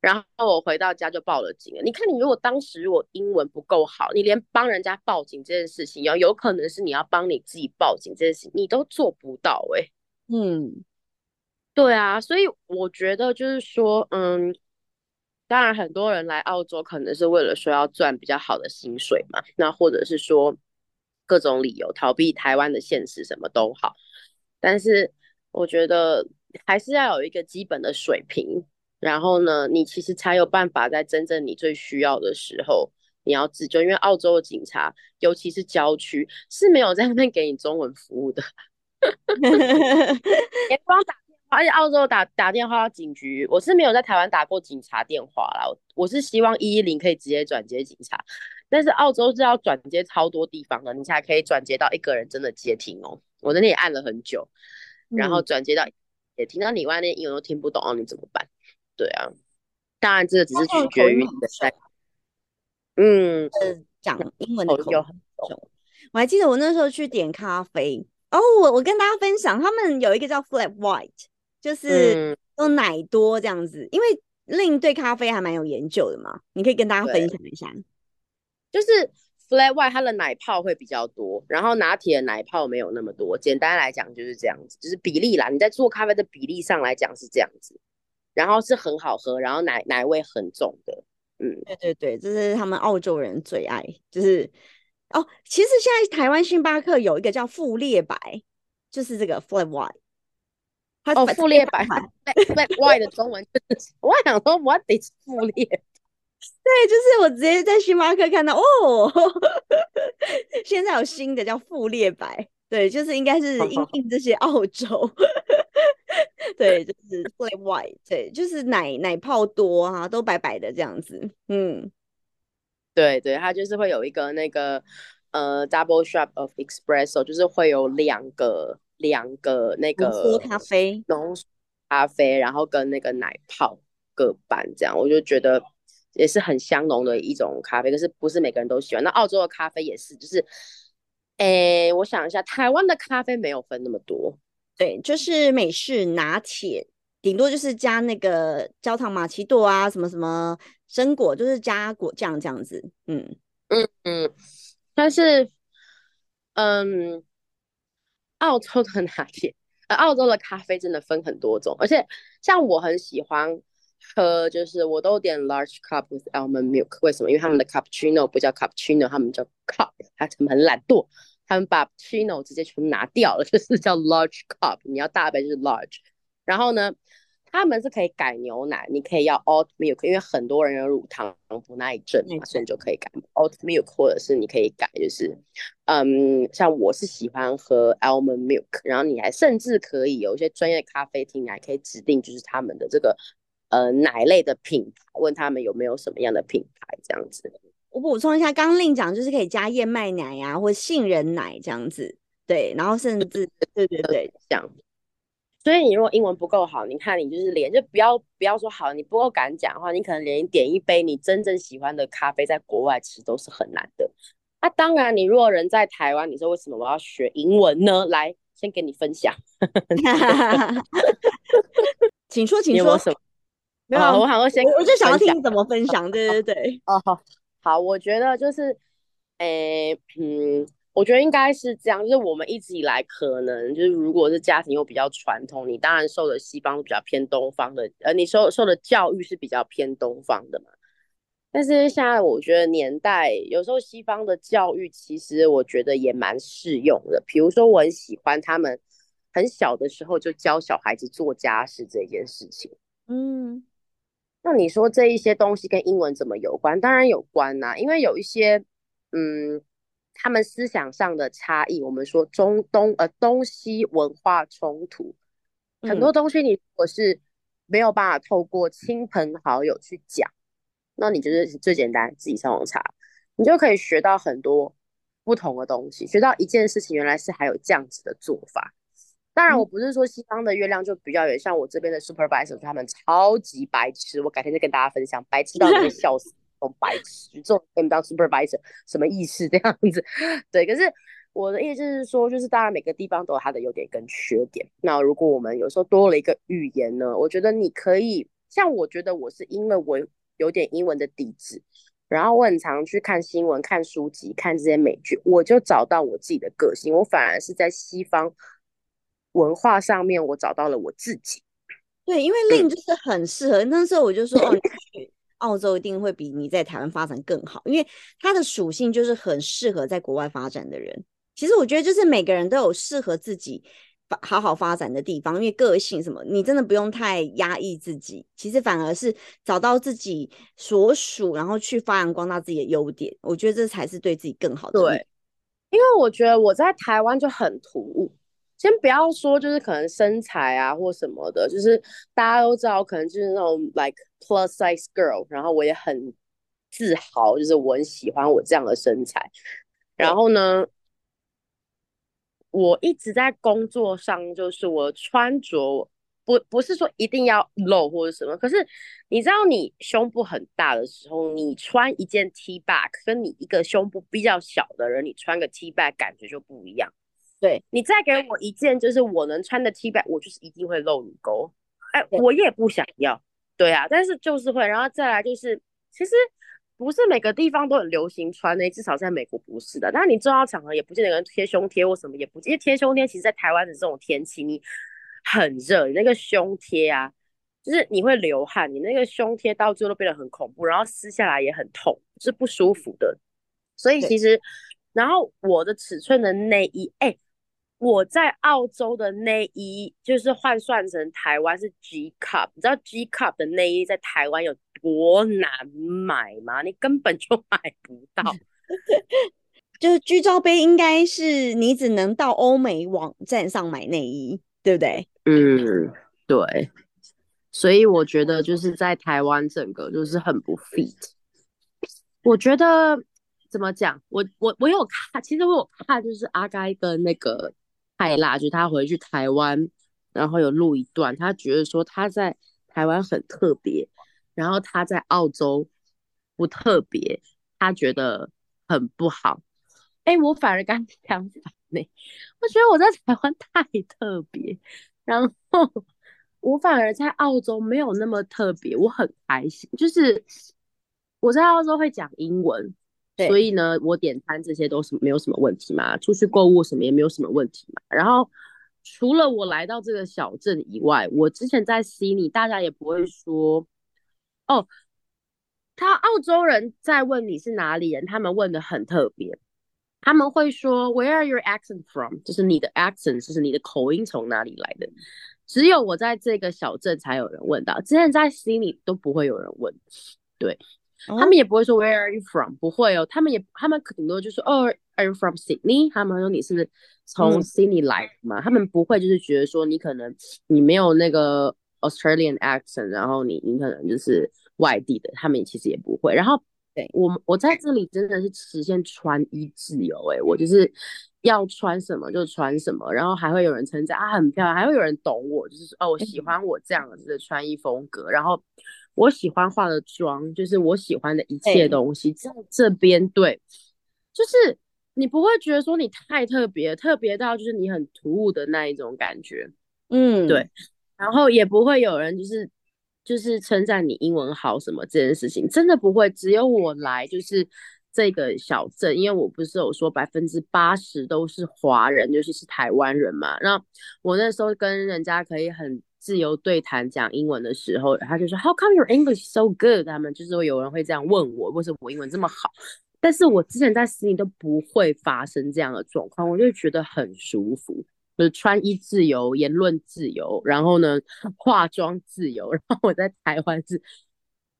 B: 然后我回到家就报了警了。你看，你如果当时如果英文不够好，你连帮人家报警这件事情，有有可能是你要帮你自己报警这件事情，你都做不到哎。嗯，对啊，所以我觉得就是说，嗯。当然，很多人来澳洲可能是为了说要赚比较好的薪水嘛，那或者是说各种理由逃避台湾的现实，什么都好。但是我觉得还是要有一个基本的水平，然后呢，你其实才有办法在真正你最需要的时候，你要自救。因为澳洲的警察，尤其是郊区，是没有在那边给你中文服务的，(laughs) (laughs) 连光打。而且澳洲打打电话到警局，我是没有在台湾打过警察电话啦。我是希望一一零可以直接转接警察，但是澳洲是要转接超多地方的，你才可以转接到一个人真的接听哦。我那里也按了很久，然后转接到也听到你外面英文都听不懂哦，你怎么办？对啊，当然这个只是取决于你的在，嗯，
A: 讲英文的口音很重。我还记得我那时候去点咖啡，哦，我我跟大家分享，他们有一个叫 Flat White。就是用奶多这样子，因为令对咖啡还蛮有研究的嘛，你可以跟大家分享一下。
B: 就是 flat white 它的奶泡会比较多，然后拿铁的奶泡没有那么多。简单来讲就是这样子，就是比例啦。你在做咖啡的比例上来讲是这样子，然后是很好喝，然后奶奶味很重的。
A: 嗯，对对对，这是他们澳洲人最爱。就是哦，其实现在台湾星巴克有一个叫富列白，就是这个 flat white。
B: 哦，富列白，black (laughs) white 的中文就是，(laughs) 我想说，what is 富列？(laughs)
A: 对，就是我直接在星巴克看到，哦，现在有新的叫富列白，对，就是应该是因应这些澳洲，对，就是 black white，对，就是奶奶泡多啊，都白白的这样子，嗯，
B: 对对，它就是会有一个那个呃 double shot of espresso，就是会有两个。两个那个
A: 浓缩咖啡，
B: 浓缩咖啡，然后跟那个奶泡各半，这样我就觉得也是很香浓的一种咖啡，可是不是每个人都喜欢。那澳洲的咖啡也是，就是，诶，我想一下，台湾的咖啡没有分那么多，
A: 对，就是美式拿铁，顶多就是加那个焦糖玛奇朵啊，什么什么榛果，就是加果酱这样子，嗯
B: 嗯嗯，但是，嗯。澳洲的拿铁，(laughs) 呃，澳洲的咖啡真的分很多种，而且像我很喜欢喝，就是我都点 large cup with almond milk。为什么？因为他们的 cappuccino 不叫 cappuccino，他们叫 cup，他们很懒惰，他们把 cupcheano 直接全部拿掉了，(laughs) 就是叫 large cup。你要大杯就是 large，然后呢？他们是可以改牛奶，你可以要 oat milk，因为很多人有乳糖不耐症嘛，所以你就可以改 oat milk，或者是你可以改，就是嗯，像我是喜欢喝 almond milk，然后你还甚至可以有一些专业咖啡厅，你还可以指定就是他们的这个呃奶类的品牌，问他们有没有什么样的品牌这样子。
A: 我补充一下，刚令讲就是可以加燕麦奶呀，或杏仁奶这样子，对，然后甚至对对对，
B: 这样。(laughs) 所以你如果英文不够好，你看你就是连就不要不要说好，你不够敢讲的话，你可能连点一杯你真正喜欢的咖啡在国外吃都是很难的。那当然，你如果人在台湾，你说为什么我要学英文呢？来，先给你分享。(laughs)
A: 请说，(laughs) 请说。
B: 没有，我好像先，
A: 我就想要听你怎么分享。对对对。(laughs)
B: 哦，好，我觉得就是，诶，嗯。我觉得应该是这样，就是我们一直以来可能就是，如果是家庭又比较传统，你当然受的西方比较偏东方的，呃，你受受的教育是比较偏东方的嘛。但是现在我觉得年代有时候西方的教育其实我觉得也蛮适用的。比如说我很喜欢他们很小的时候就教小孩子做家事这件事情。嗯，那你说这一些东西跟英文怎么有关？当然有关呐，因为有一些嗯，他们思想上的差异，我们说中东呃东西文化冲突，很多东西你如果是没有办法透过亲朋好友去讲。那你就是最简单，自己上网查，你就可以学到很多不同的东西，学到一件事情原来是还有这样子的做法。当然，我不是说西方的月亮就比较远，像我这边的 supervisor 他们超级白痴，我改天再跟大家分享，白痴到会 (laughs) 笑死，白痴，这种当 supervisor 什么意思这样子？对，可是我的意思是说，就是当然每个地方都有它的优点跟缺点。那如果我们有时候多了一个语言呢，我觉得你可以，像我觉得我是因为我。有点英文的底子，然后我很常去看新闻、看书籍、看这些美剧，我就找到我自己的个性。我反而是在西方文化上面，我找到了我自己。
A: 对，因为令就是很适合。那时候我就说，哦，去澳洲一定会比你在台湾发展更好，因为它的属性就是很适合在国外发展的人。其实我觉得，就是每个人都有适合自己。好好发展的地方，因为个性什么，你真的不用太压抑自己，其实反而是找到自己所属，然后去发扬光大自己的优点，我觉得这才是对自己更好的。
B: 对，因为我觉得我在台湾就很突兀，先不要说就是可能身材啊或什么的，就是大家都知道，可能就是那种 like plus size girl，然后我也很自豪，就是我很喜欢我这样的身材，然后呢。我一直在工作上，就是我穿着不不是说一定要露或者什么，可是你知道，你胸部很大的时候，你穿一件 T back，跟你一个胸部比较小的人，你穿个 T back 感觉就不一样。
A: 对
B: 你再给我一件就是我能穿的 T back，我就是一定会露乳沟。哎，我也不想要，对啊，但是就是会，然后再来就是，其实。不是每个地方都很流行穿呢，至少在美国不是的。那你重要场合也不见得能贴胸贴或什么，也不因为贴胸贴，其实，在台湾的这种天气，你很热，你那个胸贴啊，就是你会流汗，你那个胸贴到最后都变得很恐怖，然后撕下来也很痛，是不舒服的。所以其实，然后我的尺寸的内衣，哎。我在澳洲的内衣就是换算成台湾是 G cup，你知道 G cup 的内衣在台湾有多难买吗？你根本就买不到。(laughs)
A: 就是居罩杯应该是你只能到欧美网站上买内衣，对不对？
B: 嗯，对。所以我觉得就是在台湾整个就是很不 fit。我觉得怎么讲？我我我有看，其实我有看，就是阿该跟那个。太辣，就他回去台湾，然后有录一段，他觉得说他在台湾很特别，然后他在澳洲不特别，他觉得很不好。哎，我反而刚相反呢，我觉得我在台湾太特别，然后我反而在澳洲没有那么特别，我很开心，就是我在澳洲会讲英文。所以呢，我点餐这些都是没有什么问题嘛，出去购物什么也没有什么问题嘛。然后除了我来到这个小镇以外，我之前在悉尼，大家也不会说哦，他澳洲人在问你是哪里人，他们问的很特别，他们会说 Where are your accent from？就是你的 accent，就是你的口音从哪里来的。只有我在这个小镇才有人问到，之前在悉尼都不会有人问，对。他们也不会说 Where are you from？不会哦，他们也他们顶多就说哦，Are you from Sydney？他们说你是从 Sydney 来嘛？他们不会就是觉得说你可能你没有那个 Australian accent，然后你你可能就是外地的，他们其实也不会。然后对我我在这里真的是实现穿衣自由，哎，我就是要穿什么就穿什么，然后还会有人称赞啊很漂亮，还会有人懂我，就是哦我喜欢我这样子的穿衣风格，然后。我喜欢化的妆，就是我喜欢的一切东西，在这边对，就是你不会觉得说你太特别，特别到就是你很突兀的那一种感觉，嗯，对，然后也不会有人就是就是称赞你英文好什么这件事情，真的不会，只有我来就是这个小镇，因为我不是有说百分之八十都是华人，尤其是台湾人嘛，那我那时候跟人家可以很。自由对谈讲英文的时候，他就说 How come your English so good？他们就是会有人会这样问我，为什么我英文这么好？但是我之前在悉尼都不会发生这样的状况，我就觉得很舒服，就是穿衣自由、言论自由，然后呢，化妆自由。然后我在台湾是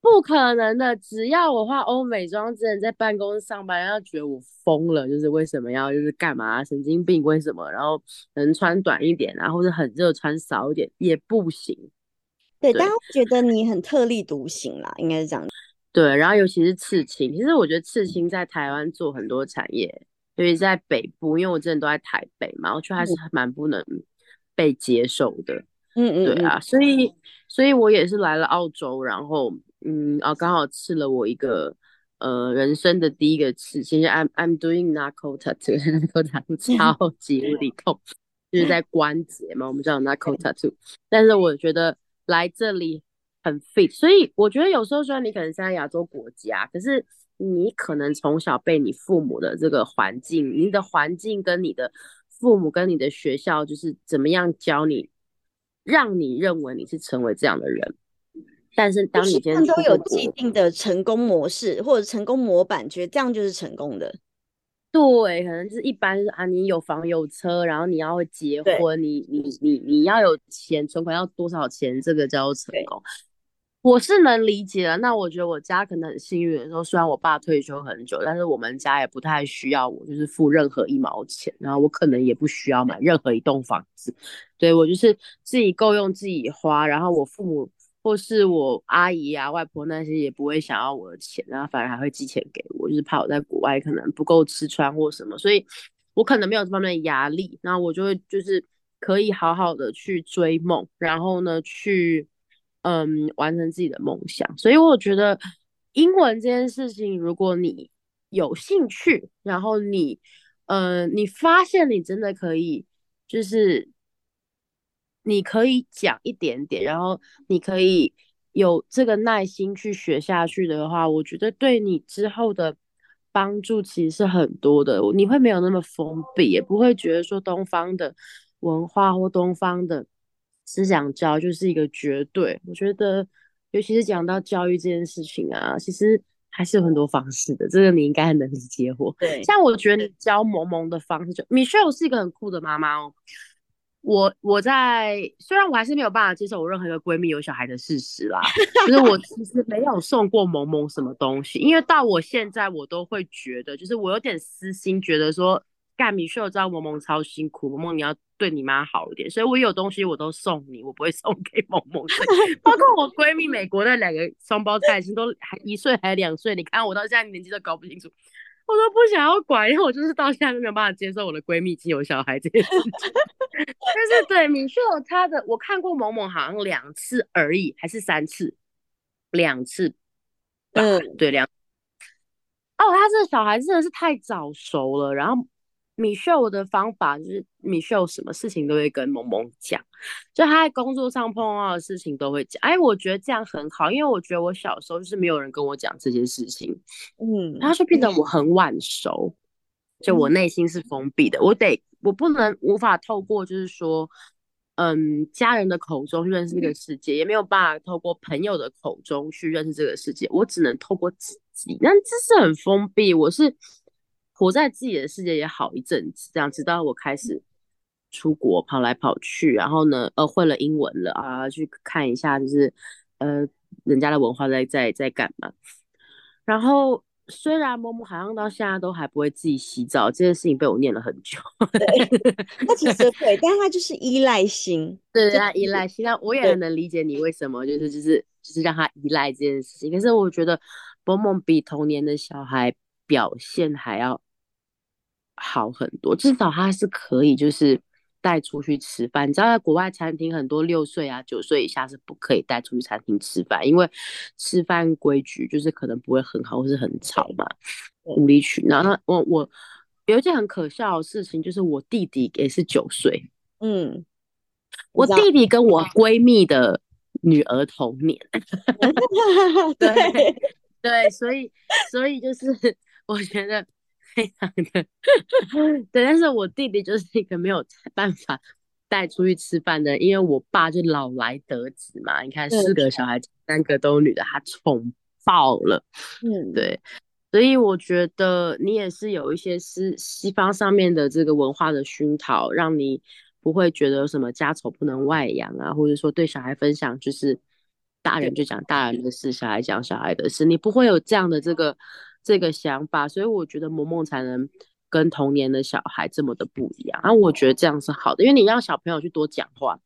B: 不可能的，只要我化欧美妆，真的在办公室上班，要觉得我疯了，就是为什么要就是干嘛？神经病？为什么？然后能穿短一点，然后是很热穿少一点也不行。
A: 对，大家觉得你很特立独行啦，应该是这样。(laughs)
B: 对，然后尤其是刺青，其实我觉得刺青在台湾做很多产业，尤其在北部，因为我之前都在台北嘛，我觉得还是蛮不能被接受的。
A: 嗯嗯，
B: 对啊，所以所以我也是来了澳洲，然后嗯啊，刚好刺了我一个呃人生的第一个刺其实，I'm I'm doing knuckle tattoo，knuckle tattoo 超级无敌痛，就是在关节嘛，我们叫 knuckle tattoo，但是我觉得来这里。很 fit，所以我觉得有时候虽然你可能在亚洲国家，可是你可能从小被你父母的这个环境，你的环境跟你的父母跟你的学校，就是怎么样教你，让你认为你是成为这样的人。但是当你今天
A: 都有既定的成功模式或者成功模板，觉得这样就是成功的。
B: 对，可能就是一般是啊，你有房有车，然后你要结婚，你你你你要有钱，存款要多少钱，这个叫做成功。我是能理解的，那我觉得我家可能很幸运的时候，虽然我爸退休很久，但是我们家也不太需要我，就是付任何一毛钱，然后我可能也不需要买任何一栋房子，对我就是自己够用自己花，然后我父母或是我阿姨啊、外婆那些也不会想要我的钱，然后反而还会寄钱给我，就是怕我在国外可能不够吃穿或什么，所以我可能没有这方面的压力，那我就会就是可以好好的去追梦，然后呢去。嗯，完成自己的梦想，所以我觉得英文这件事情，如果你有兴趣，然后你，呃，你发现你真的可以，就是你可以讲一点点，然后你可以有这个耐心去学下去的话，我觉得对你之后的帮助其实是很多的。你会没有那么封闭，也不会觉得说东方的文化或东方的。思想教就是一个绝对，我觉得，尤其是讲到教育这件事情啊，其实还是有很多方式的。这个你应该很能理解我。
A: 对，
B: 像我觉得你教萌萌的方式，就 Michelle 是一个很酷的妈妈哦。我我在虽然我还是没有办法接受我任何一个闺蜜有小孩的事实啦，(laughs) 就是我其实没有送过萌萌什么东西，因为到我现在我都会觉得，就是我有点私心，觉得说。干米秀知道萌萌超辛苦，萌萌你要对你妈好一点，所以我有东西我都送你，我不会送给萌萌。(laughs) 包括我闺蜜美国那两个双胞胎，已经都还一岁还两岁，你看我到现在年纪都搞不清楚，我都不想要管，因为我就是到现在都没有办法接受我的闺蜜已经有小孩这件事情。(laughs) 但是对米秀她的，我看过某某好像两次而已，还是三次，两次。嗯，对两。哦，他这个小孩真的是太早熟了，然后。米秀的方法就是米秀什么事情都会跟萌萌讲，就他在工作上碰到的事情都会讲。哎，我觉得这样很好，因为我觉得我小时候就是没有人跟我讲这些事情，嗯，他就变得我很晚熟，就我内心是封闭的，我得我不能无法透过就是说，嗯，家人的口中认识这个世界，也没有办法透过朋友的口中去认识这个世界，我只能透过自己，但这是很封闭，我是。活在自己的世界也好一阵子，这样直到我开始出国跑来跑去，然后呢，呃，会了英文了啊，去看一下就是呃人家的文化在在在干嘛。然后虽然某某好像到现在都还不会自己洗澡，这件事情被我念了很久。(laughs)
A: 那其实对，但他就是依赖心，
B: 对他依赖心。那我也能理解你为什么就是就是就是让他依赖这件事情。可是我觉得某某比童年的小孩表现还要。好很多，至少他是可以就是带出去吃饭。你知道，在国外餐厅很多六岁啊、九岁以下是不可以带出去餐厅吃饭，因为吃饭规矩就是可能不会很好或是很吵嘛，无理取闹。那我我有一件很可笑的事情，就是我弟弟也是九岁，
A: 嗯，
B: 我弟弟跟我闺蜜的女儿同年 (laughs) (laughs) 对对，所以所以就是 (laughs) 我觉得。非常的。(laughs) 对，但是我弟弟就是一个没有办法带出去吃饭的，因为我爸就老来得子嘛，你看四个小孩，三个都女的，他宠爆了。嗯，对，所以我觉得你也是有一些是西方上面的这个文化的熏陶，让你不会觉得什么家丑不能外扬啊，或者说对小孩分享就是大人就讲大人的事，小孩讲小孩的事，你不会有这样的这个这个想法，所以我觉得萌萌才能。跟童年的小孩这么的不一样，然后我觉得这样是好的，因为你让小朋友去多讲话，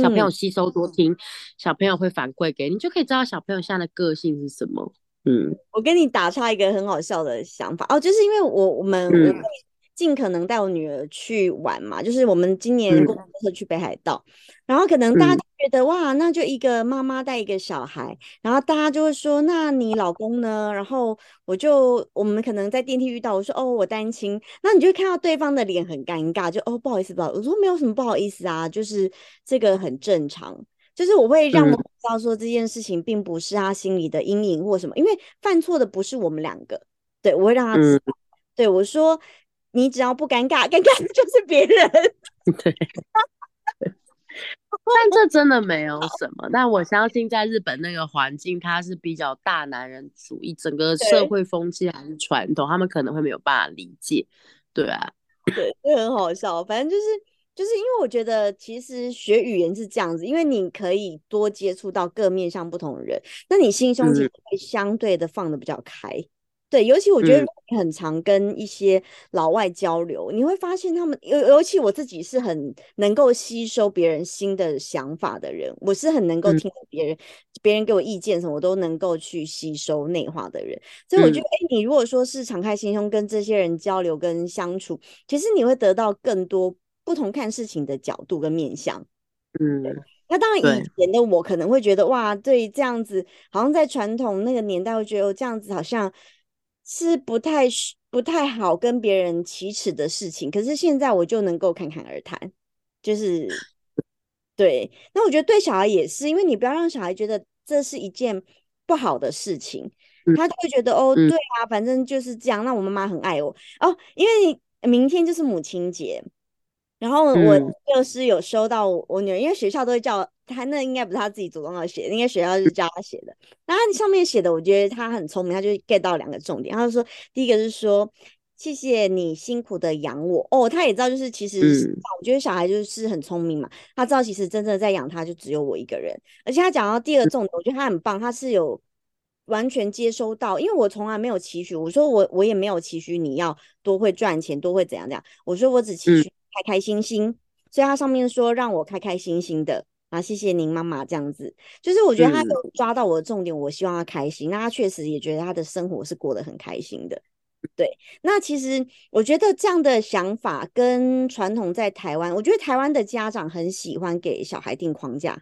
B: 小朋友吸收多听，小朋友会反馈给你，就可以知道小朋友现在的个性是什么。嗯，
A: 我跟你打岔一个很好笑的想法哦，就是因为我我们我。尽可能带我女儿去玩嘛，就是我们今年公车去北海道，然后可能大家觉得哇，那就一个妈妈带一个小孩，然后大家就会说，那你老公呢？然后我就我们可能在电梯遇到，我说哦，我单亲，那你就看到对方的脸很尴尬，就哦不好意思，不好意思，我说没有什么不好意思啊，就是这个很正常，就是我会让我知道说这件事情并不是他心里的阴影或什么，因为犯错的不是我们两个，对我会让他知道，对我说。你只要不尴尬，尴尬的就是别人。(laughs)
B: 对，(laughs) 但这真的没有什么。但我相信，在日本那个环境，它是比较大男人主义，整个社会风气还是传统，他们可能会没有办法理解。对啊，
A: 对，就很好笑。反正就是，就是因为我觉得，其实学语言是这样子，因为你可以多接触到各面向不同的人，那你心胸其实会相对的放的比较开。对，尤其我觉得你很常跟一些老外交流，你会发现他们尤尤其我自己是很能够吸收别人新的想法的人，我是很能够听别人别人给我意见什么，我都能够去吸收内化的人。所以我觉得，哎，你如果说是敞开心胸跟这些人交流跟相处，其实你会得到更多不同看事情的角度跟面向。嗯，那当然以前的我可能会觉得，哇，对，这样子好像在传统那个年代会觉得，哦，这样子好像。是不太不太好跟别人启齿的事情，可是现在我就能够侃侃而谈，就是对。那我觉得对小孩也是，因为你不要让小孩觉得这是一件不好的事情，他就会觉得哦，对啊，反正就是这样。那我妈妈很爱我哦，因为明天就是母亲节。然后我就是有收到我女儿，因为学校都会叫她，那应该不是他自己主动要写，应该学校是教他写的。然后上面写的，我觉得他很聪明，他就 get 到两个重点。他就说，第一个是说，谢谢你辛苦的养我。哦，他也知道，就是其实我觉得小孩就是很聪明嘛，他知道其实真正在养他就只有我一个人。而且他讲到第二个重点，我觉得他很棒，他是有完全接收到，因为我从来没有期许，我说我我也没有期许你要多会赚钱，多会怎样怎样。我说我只期许。开开心心，所以他上面说让我开开心心的啊，谢谢您妈妈这样子，就是我觉得他有抓到我的重点，我希望他开心，那他确实也觉得他的生活是过得很开心的。对，那其实我觉得这样的想法跟传统在台湾，我觉得台湾的家长很喜欢给小孩定框架，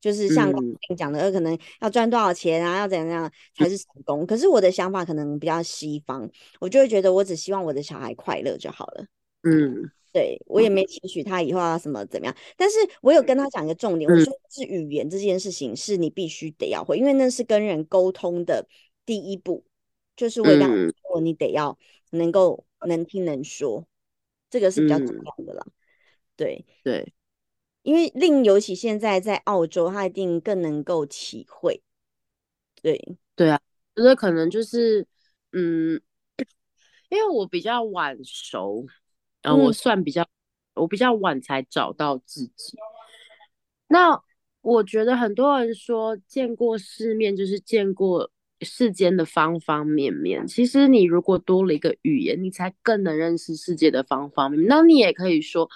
A: 就是像刚刚讲的，可能要赚多少钱啊，要怎样怎样才是成功。可是我的想法可能比较西方，我就会觉得我只希望我的小孩快乐就好了。嗯。对我也没期许他以后要什么怎么样，但是我有跟他讲一个重点，我说是语言这件事情是你必须得要会，因为那是跟人沟通的第一步，就是我刚说你得要能够能听能说，这个是比较重要的啦。对
B: 对，
A: 因为令尤其现在在澳洲，他一定更能够体会。对
B: 对啊，觉得可能就是嗯，(coughs) 因为我比较晚熟。然后我算比较，我比较晚才找到自己。那我觉得很多人说见过世面就是见过世间的方方面面。其实你如果多了一个语言，你才更能认识世界的方方面面。那你也可以说，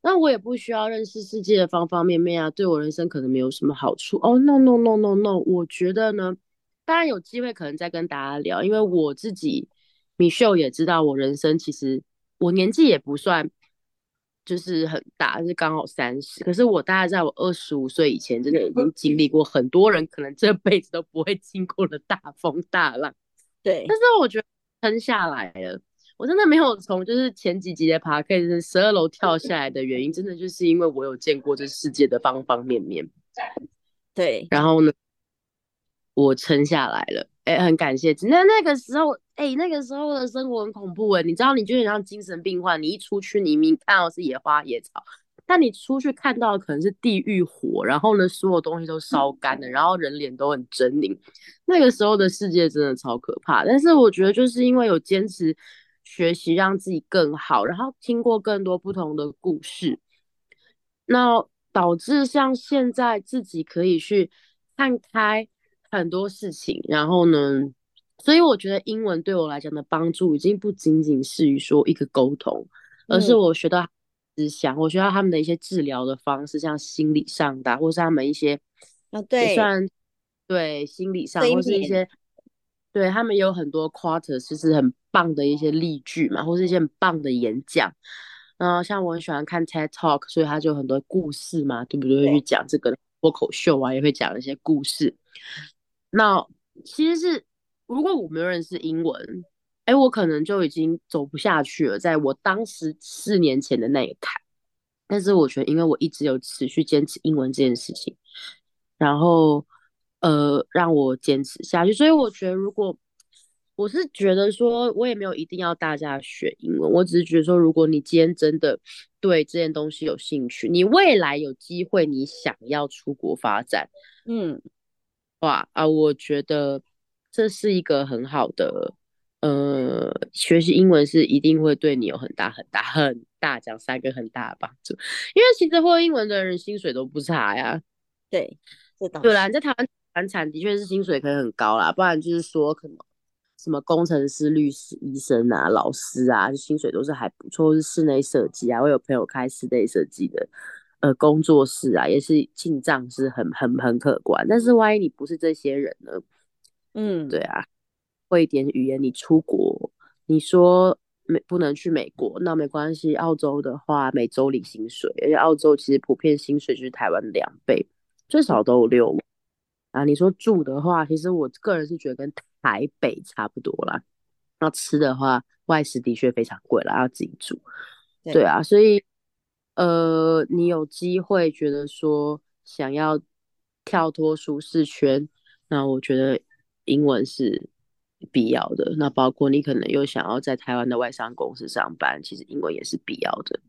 B: 那我也不需要认识世界的方方面面啊，对我人生可能没有什么好处。哦，no no no no no，我觉得呢，当然有机会可能再跟大家聊，因为我自己米秀也知道我人生其实。我年纪也不算，就是很大，是刚好三十。可是我大概在我二十五岁以前，真的已经经历过很多人可能这辈子都不会经过的大风大浪。
A: 对，
B: 但是我觉得撑下来了。我真的没有从就是前几集的爬 K 是十二楼跳下来的原因，真的就是因为我有见过这世界的方方面面。
A: 对，
B: 然后呢，我撑下来了。哎，很感谢。那那个时候，哎，那个时候的生活很恐怖哎。你知道，你就很像精神病患，你一出去，你明明看到是野花野草，但你出去看到的可能是地狱火，然后呢，所有东西都烧干了，然后人脸都很狰狞，那个时候的世界真的超可怕。但是我觉得就是因为有坚持学习，让自己更好，然后听过更多不同的故事，那导致像现在自己可以去看开很多事情，然后呢，所以我觉得英文对我来讲的帮助已经不仅仅是于说一个沟通，而是我学到。思想，我学到他们的一些治疗的方式，像心理上的，或是他们一些
A: 啊，对，
B: 算对心理上，或是一些对他们有很多 quarter，其实很棒的一些例句嘛，或是一些很棒的演讲。然后像我很喜欢看 TED Talk，所以他就很多故事嘛，对不对？会去讲这个脱口秀啊，也会讲一些故事。那其实是如果我没有认识英文。哎，我可能就已经走不下去了，在我当时四年前的那个坎。但是我觉得，因为我一直有持续坚持英文这件事情，然后呃，让我坚持下去。所以我觉得，如果我是觉得说，我也没有一定要大家学英文，我只是觉得说，如果你今天真的对这件东西有兴趣，你未来有机会，你想要出国发展，嗯，哇啊，我觉得这是一个很好的。呃，学习英文是一定会对你有很大很大很大讲三个很大的帮助，因为其实会英文的人薪水都不差呀。
A: 对，
B: 对啦，在台湾产产的确是薪水可以很高啦，不然就是说可能什么工程师、律师、医生啊、老师啊，薪水都是还不错，是室内设计啊，我有朋友开室内设计的呃工作室啊，也是进账是很很很可观。但是万一你不是这些人呢？嗯，对啊。会一点语言，你出国，你说美不能去美国，那没关系。澳洲的话，每周领薪水，而且澳洲其实普遍薪水就是台湾的两倍，最少都有六万。啊，你说住的话，其实我个人是觉得跟台北差不多啦。那吃的话，外食的确非常贵了，要自己煮。对啊，所以呃，你有机会觉得说想要跳脱舒适圈，那我觉得英文是。必要的那包括你可能又想要在台湾的外商公司上班，其实英文也是必要的，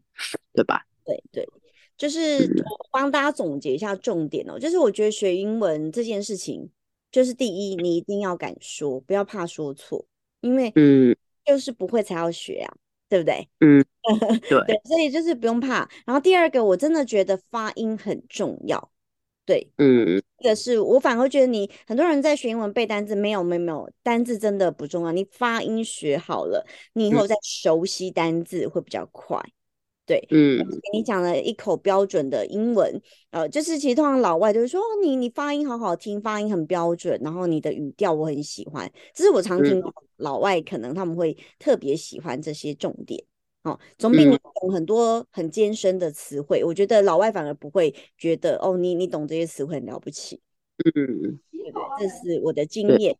B: 对吧？
A: 对对，就是帮大家总结一下重点哦。就是我觉得学英文这件事情，就是第一，你一定要敢说，不要怕说错，因为嗯，就是不会才要学啊，对不对？
B: 嗯，(laughs) 对
A: 对，所以就是不用怕。然后第二个，我真的觉得发音很重要。对，嗯，这个是我反而觉得你很多人在学英文背单字，没有没有没有，单字真的不重要，你发音学好了，你以后再熟悉单字会比较快。对，嗯，你讲了一口标准的英文，呃，就是其实通常老外都是说你你发音好好听，发音很标准，然后你的语调我很喜欢，这是我常听老外可能他们会特别喜欢这些重点。哦，总比你懂很多很艰深的词汇，我觉得老外反而不会觉得哦，你你懂这些词汇很了不起。嗯，对对，这是我的经验。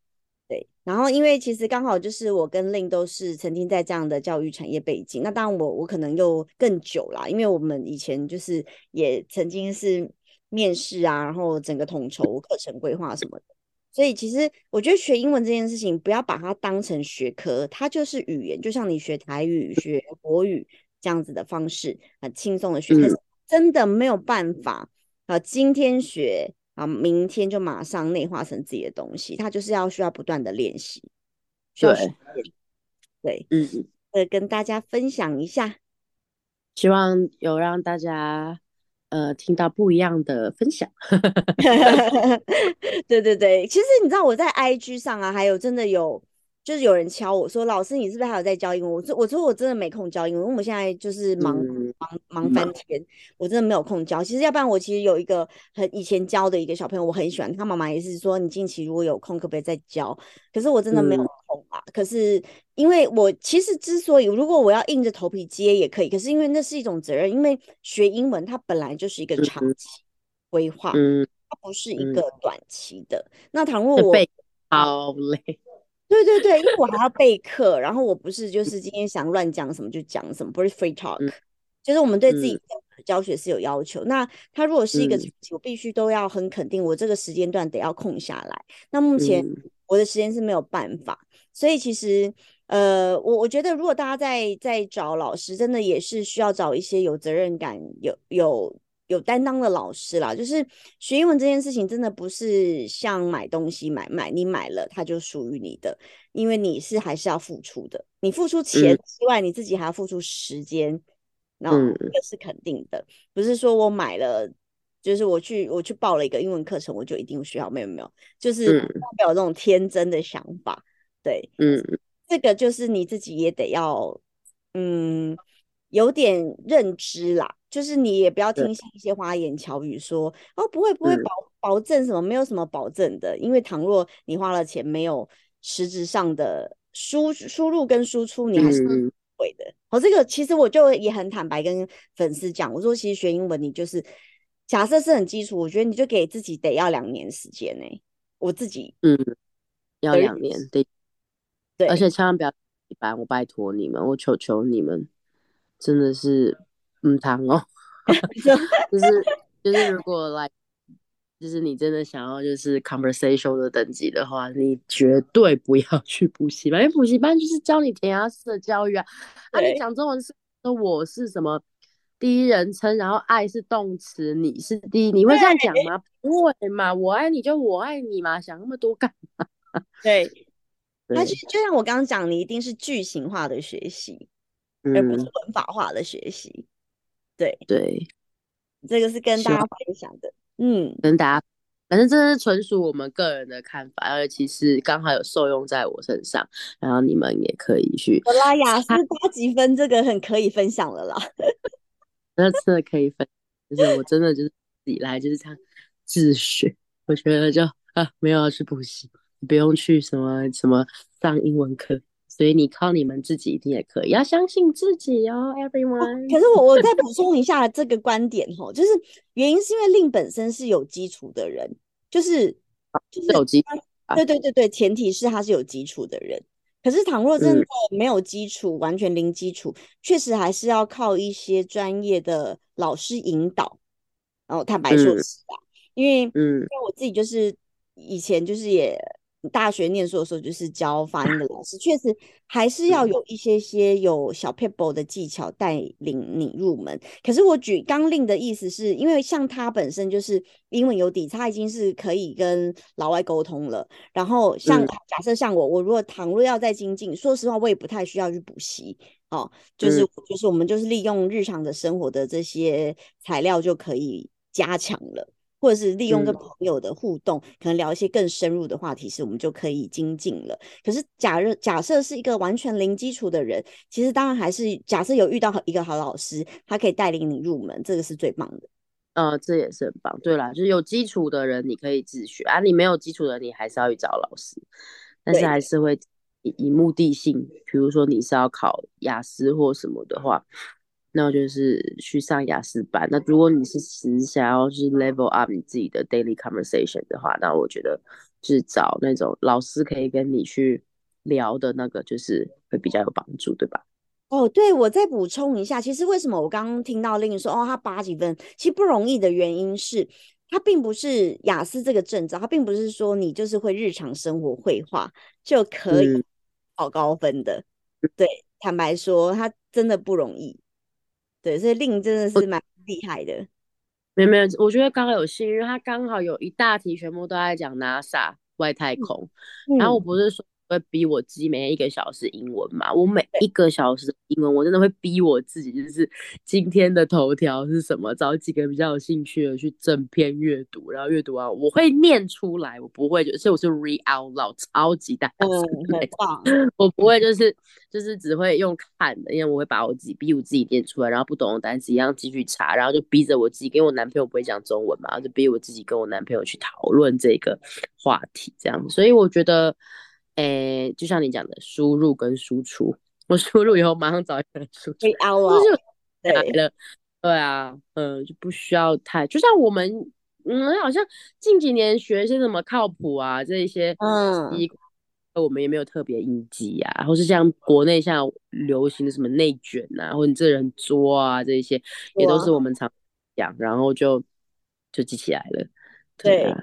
A: 对，然后因为其实刚好就是我跟令都是曾经在这样的教育产业背景，那当然我我可能又更久啦，因为我们以前就是也曾经是面试啊，然后整个统筹课程规划什么的。所以其实我觉得学英文这件事情，不要把它当成学科，它就是语言，就像你学台语、学国语这样子的方式，很轻松的学。真的没有办法啊，今天学啊，明天就马上内化成自己的东西，它就是要需要不断的练习。
B: 对，
A: 对，嗯，呃，跟大家分享一下，
B: 希望有让大家。呃，听到不一样的分享，(laughs)
A: 对对对，其实你知道我在 IG 上啊，还有真的有。就是有人敲我说：“老师，你是不是还有在教英文？”我说：“我说我真的没空教英文，因为我们现在就是忙忙忙翻天，我真的没有空教。其实要不然我其实有一个很以前教的一个小朋友，我很喜欢他妈妈也是说你近期如果有空可不可以再教？可是我真的没有空啊。可是因为我其实之所以如果我要硬着头皮接也可以，可是因为那是一种责任，因为学英文它本来就是一个长期规划，嗯它不是一个短期的。那倘若我
B: 好累。
A: 对对对，因为我还要备课，然后我不是就是今天想乱讲什么就讲什么，不是 free talk，就是我们对自己教学是有要求。那他如果是一个我必须都要很肯定，我这个时间段得要空下来。那目前我的时间是没有办法，所以其实呃，我我觉得如果大家在在找老师，真的也是需要找一些有责任感、有有有担当的老师啦。就是学英文这件事情，真的不是像买东西买卖，你买了它就属于你的，因为你是还是要付出的。你付出钱之外，你自己还要付出时间，那这个是肯定的。不是说我买了，就是我去我去报了一个英文课程，我就一定需要没有没有，就是代表这种天真的想法。对，
B: 嗯。
A: 这个就是你自己也得要，嗯，有点认知啦。就是你也不要听信一些花言巧语，说哦不会不会保保证什么，没有什么保证的。因为倘若你花了钱，没有实质上的输输入跟输出，你还是会的。哦，这个其实我就也很坦白跟粉丝讲，我说其实学英文，你就是假设是很基础，我觉得你就给自己得要两年时间呢。我自己
B: 嗯，要两年对。而且千万不要一般，我拜托你们，我求求你们，真的是嗯汤哦，(laughs) 就是就是如果来，就是你真的想要就是 conversational 的等级的话，你绝对不要去补习班，因为补习班就是教你填鸭式的教育啊，啊你讲中文是说我是什么第一人称，然后爱是动词，你是第一，你会这样讲吗？不会嘛，我爱你就我爱你嘛，想那么多干嘛？(laughs)
A: 对。那就就像我刚刚讲，你一定是句型化的学习，而不是文法化的学习。对
B: 对，
A: 这个是跟大家分享的。嗯，
B: 跟大家，反正这是纯属我们个人的看法，而其实刚好有受用在我身上，然后你们也可以去。
A: 我拉雅思八级分，这个很可以分享了啦。(laughs)
B: 那真的可以分，就是我真的就是以来就是这样自学，我觉得就啊没有要去补习。不用去什么什么上英文课，所以你靠你们自己一定也可以，要相信自己哦，everyone。
A: 可是我我再补充一下这个观点哦，就是原因是因为令本身是有基础的人，就是就是
B: 有基，
A: 对对对对，前提是他是有基础的人。可是倘若真的没有基础，完全零基础，确实还是要靠一些专业的老师引导。然后坦白说是吧？因为嗯，因为我自己就是以前就是也。大学念书的时候，就是教发音的老师，确实还是要有一些些有小 people 的技巧带领你入门。可是我举刚令的意思是，因为像他本身就是英文有底，他已经是可以跟老外沟通了。然后像假设像我，我如果倘若要再精进，说实话，我也不太需要去补习哦，就是就是我们就是利用日常的生活的这些材料就可以加强了。或者是利用跟朋友的互动，可能聊一些更深入的话题时，我们就可以精进了。可是假设假设是一个完全零基础的人，其实当然还是假设有遇到一个好老师，他可以带领你入门，这个是最棒的。
B: 呃，这也是很棒。对啦，就是有基础的人你可以自学啊，你没有基础的你还是要去找老师，但是还是会以以目的性，比如说你是要考雅思或什么的话。那就是去上雅思班。那如果你是只想要是 level up 你自己的 daily conversation 的话，那我觉得是找那种老师可以跟你去聊的那个，就是会比较有帮助，对吧？
A: 哦，对，我再补充一下，其实为什么我刚刚听到另一说，哦，他八几分，其实不容易的原因是，他并不是雅思这个证照，他并不是说你就是会日常生活绘画就可以考高分的。对，坦白说，他真的不容易。对，所以令真的是蛮厉害的。
B: 没有没有，我觉得刚好有幸运，他刚好有一大题全部都在讲 NASA 外太空，然后我不是说。会逼我自己每天一个小时英文嘛？我每一个小时英文，我真的会逼我自己，就是今天的头条是什么？找几个比较有兴趣的去整篇阅读，然后阅读完我会念出来，我不会就，所以我是 read out loud，超级大声。我不会就是就是只会用看的，因为我会把我自己逼我自己念出来，然后不懂的单词一样继续查，然后就逼着我自己，因为我男朋友不会讲中文嘛，就逼我自己跟我男朋友去讨论这个话题，这样。所以我觉得。诶，就像你讲的，输入跟输出，我输入以后马上找一个人输出，
A: 对。
B: 了，对啊，嗯，就不需要太，就像我们，嗯，好像近几年学一些什么靠谱啊，这一些，
A: 嗯，
B: 我们也没有特别应激啊，或是像国内像流行的什么内卷啊，或者你这人作啊，这一些也都是我们常讲，然后就就记起来了，对啊，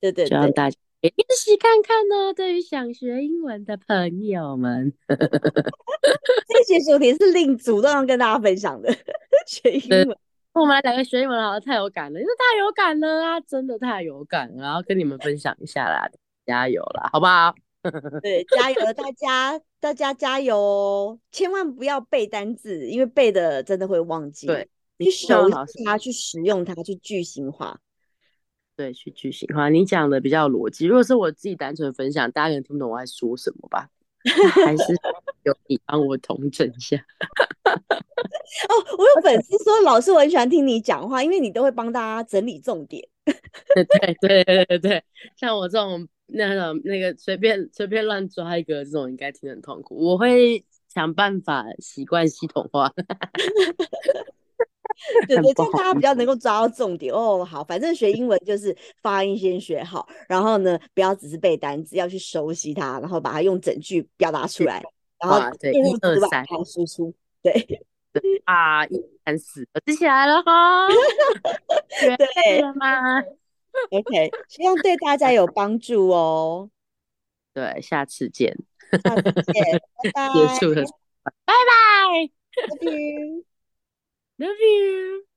A: 对。对，
B: 就让大家。练习看看哦。对于想学英文的朋友们，(laughs)
A: 这些主题是另主动要跟大家分享的。(laughs) 学英文，(laughs)
B: 我们来两个学英文好像太有感了，因为太有感了啊，真的太有感了，然后跟你们分享一下啦，加油啦，好不好？
A: 对，加油，大家，大家加油哦！千万不要背单字，因为背的真的会忘记。
B: 对，
A: 去熟悉它，去使用它，去句型化。
B: 对，去句型化。你讲的比较逻辑。如果是我自己单纯分享，大家可能听不懂我在说什么吧？(laughs) 还是有你帮我统整一下。(laughs)
A: 哦，我有粉丝说，老师我很喜欢听你讲话，因为你都会帮大家整理重点。(laughs)
B: 对对对对对，像我这种。那种那个随便随便乱抓一个这种应该听很痛苦，我会想办法习惯系统化。
A: 对 (laughs) 对，这样大家比较能够抓到重点哦。好，反正学英文就是发音先学好，然后呢，不要只是背单词，要去熟悉它，然后把它用整句表达出来，然后
B: 对一二三
A: 输出，对
B: 啊，一三四，我记起来了哈，(laughs) 学对了吗
A: ？OK，希望对大家有帮助哦。(laughs)
B: 对，下次见。
A: 下次见，拜拜。
B: 结束了，拜拜。Love you.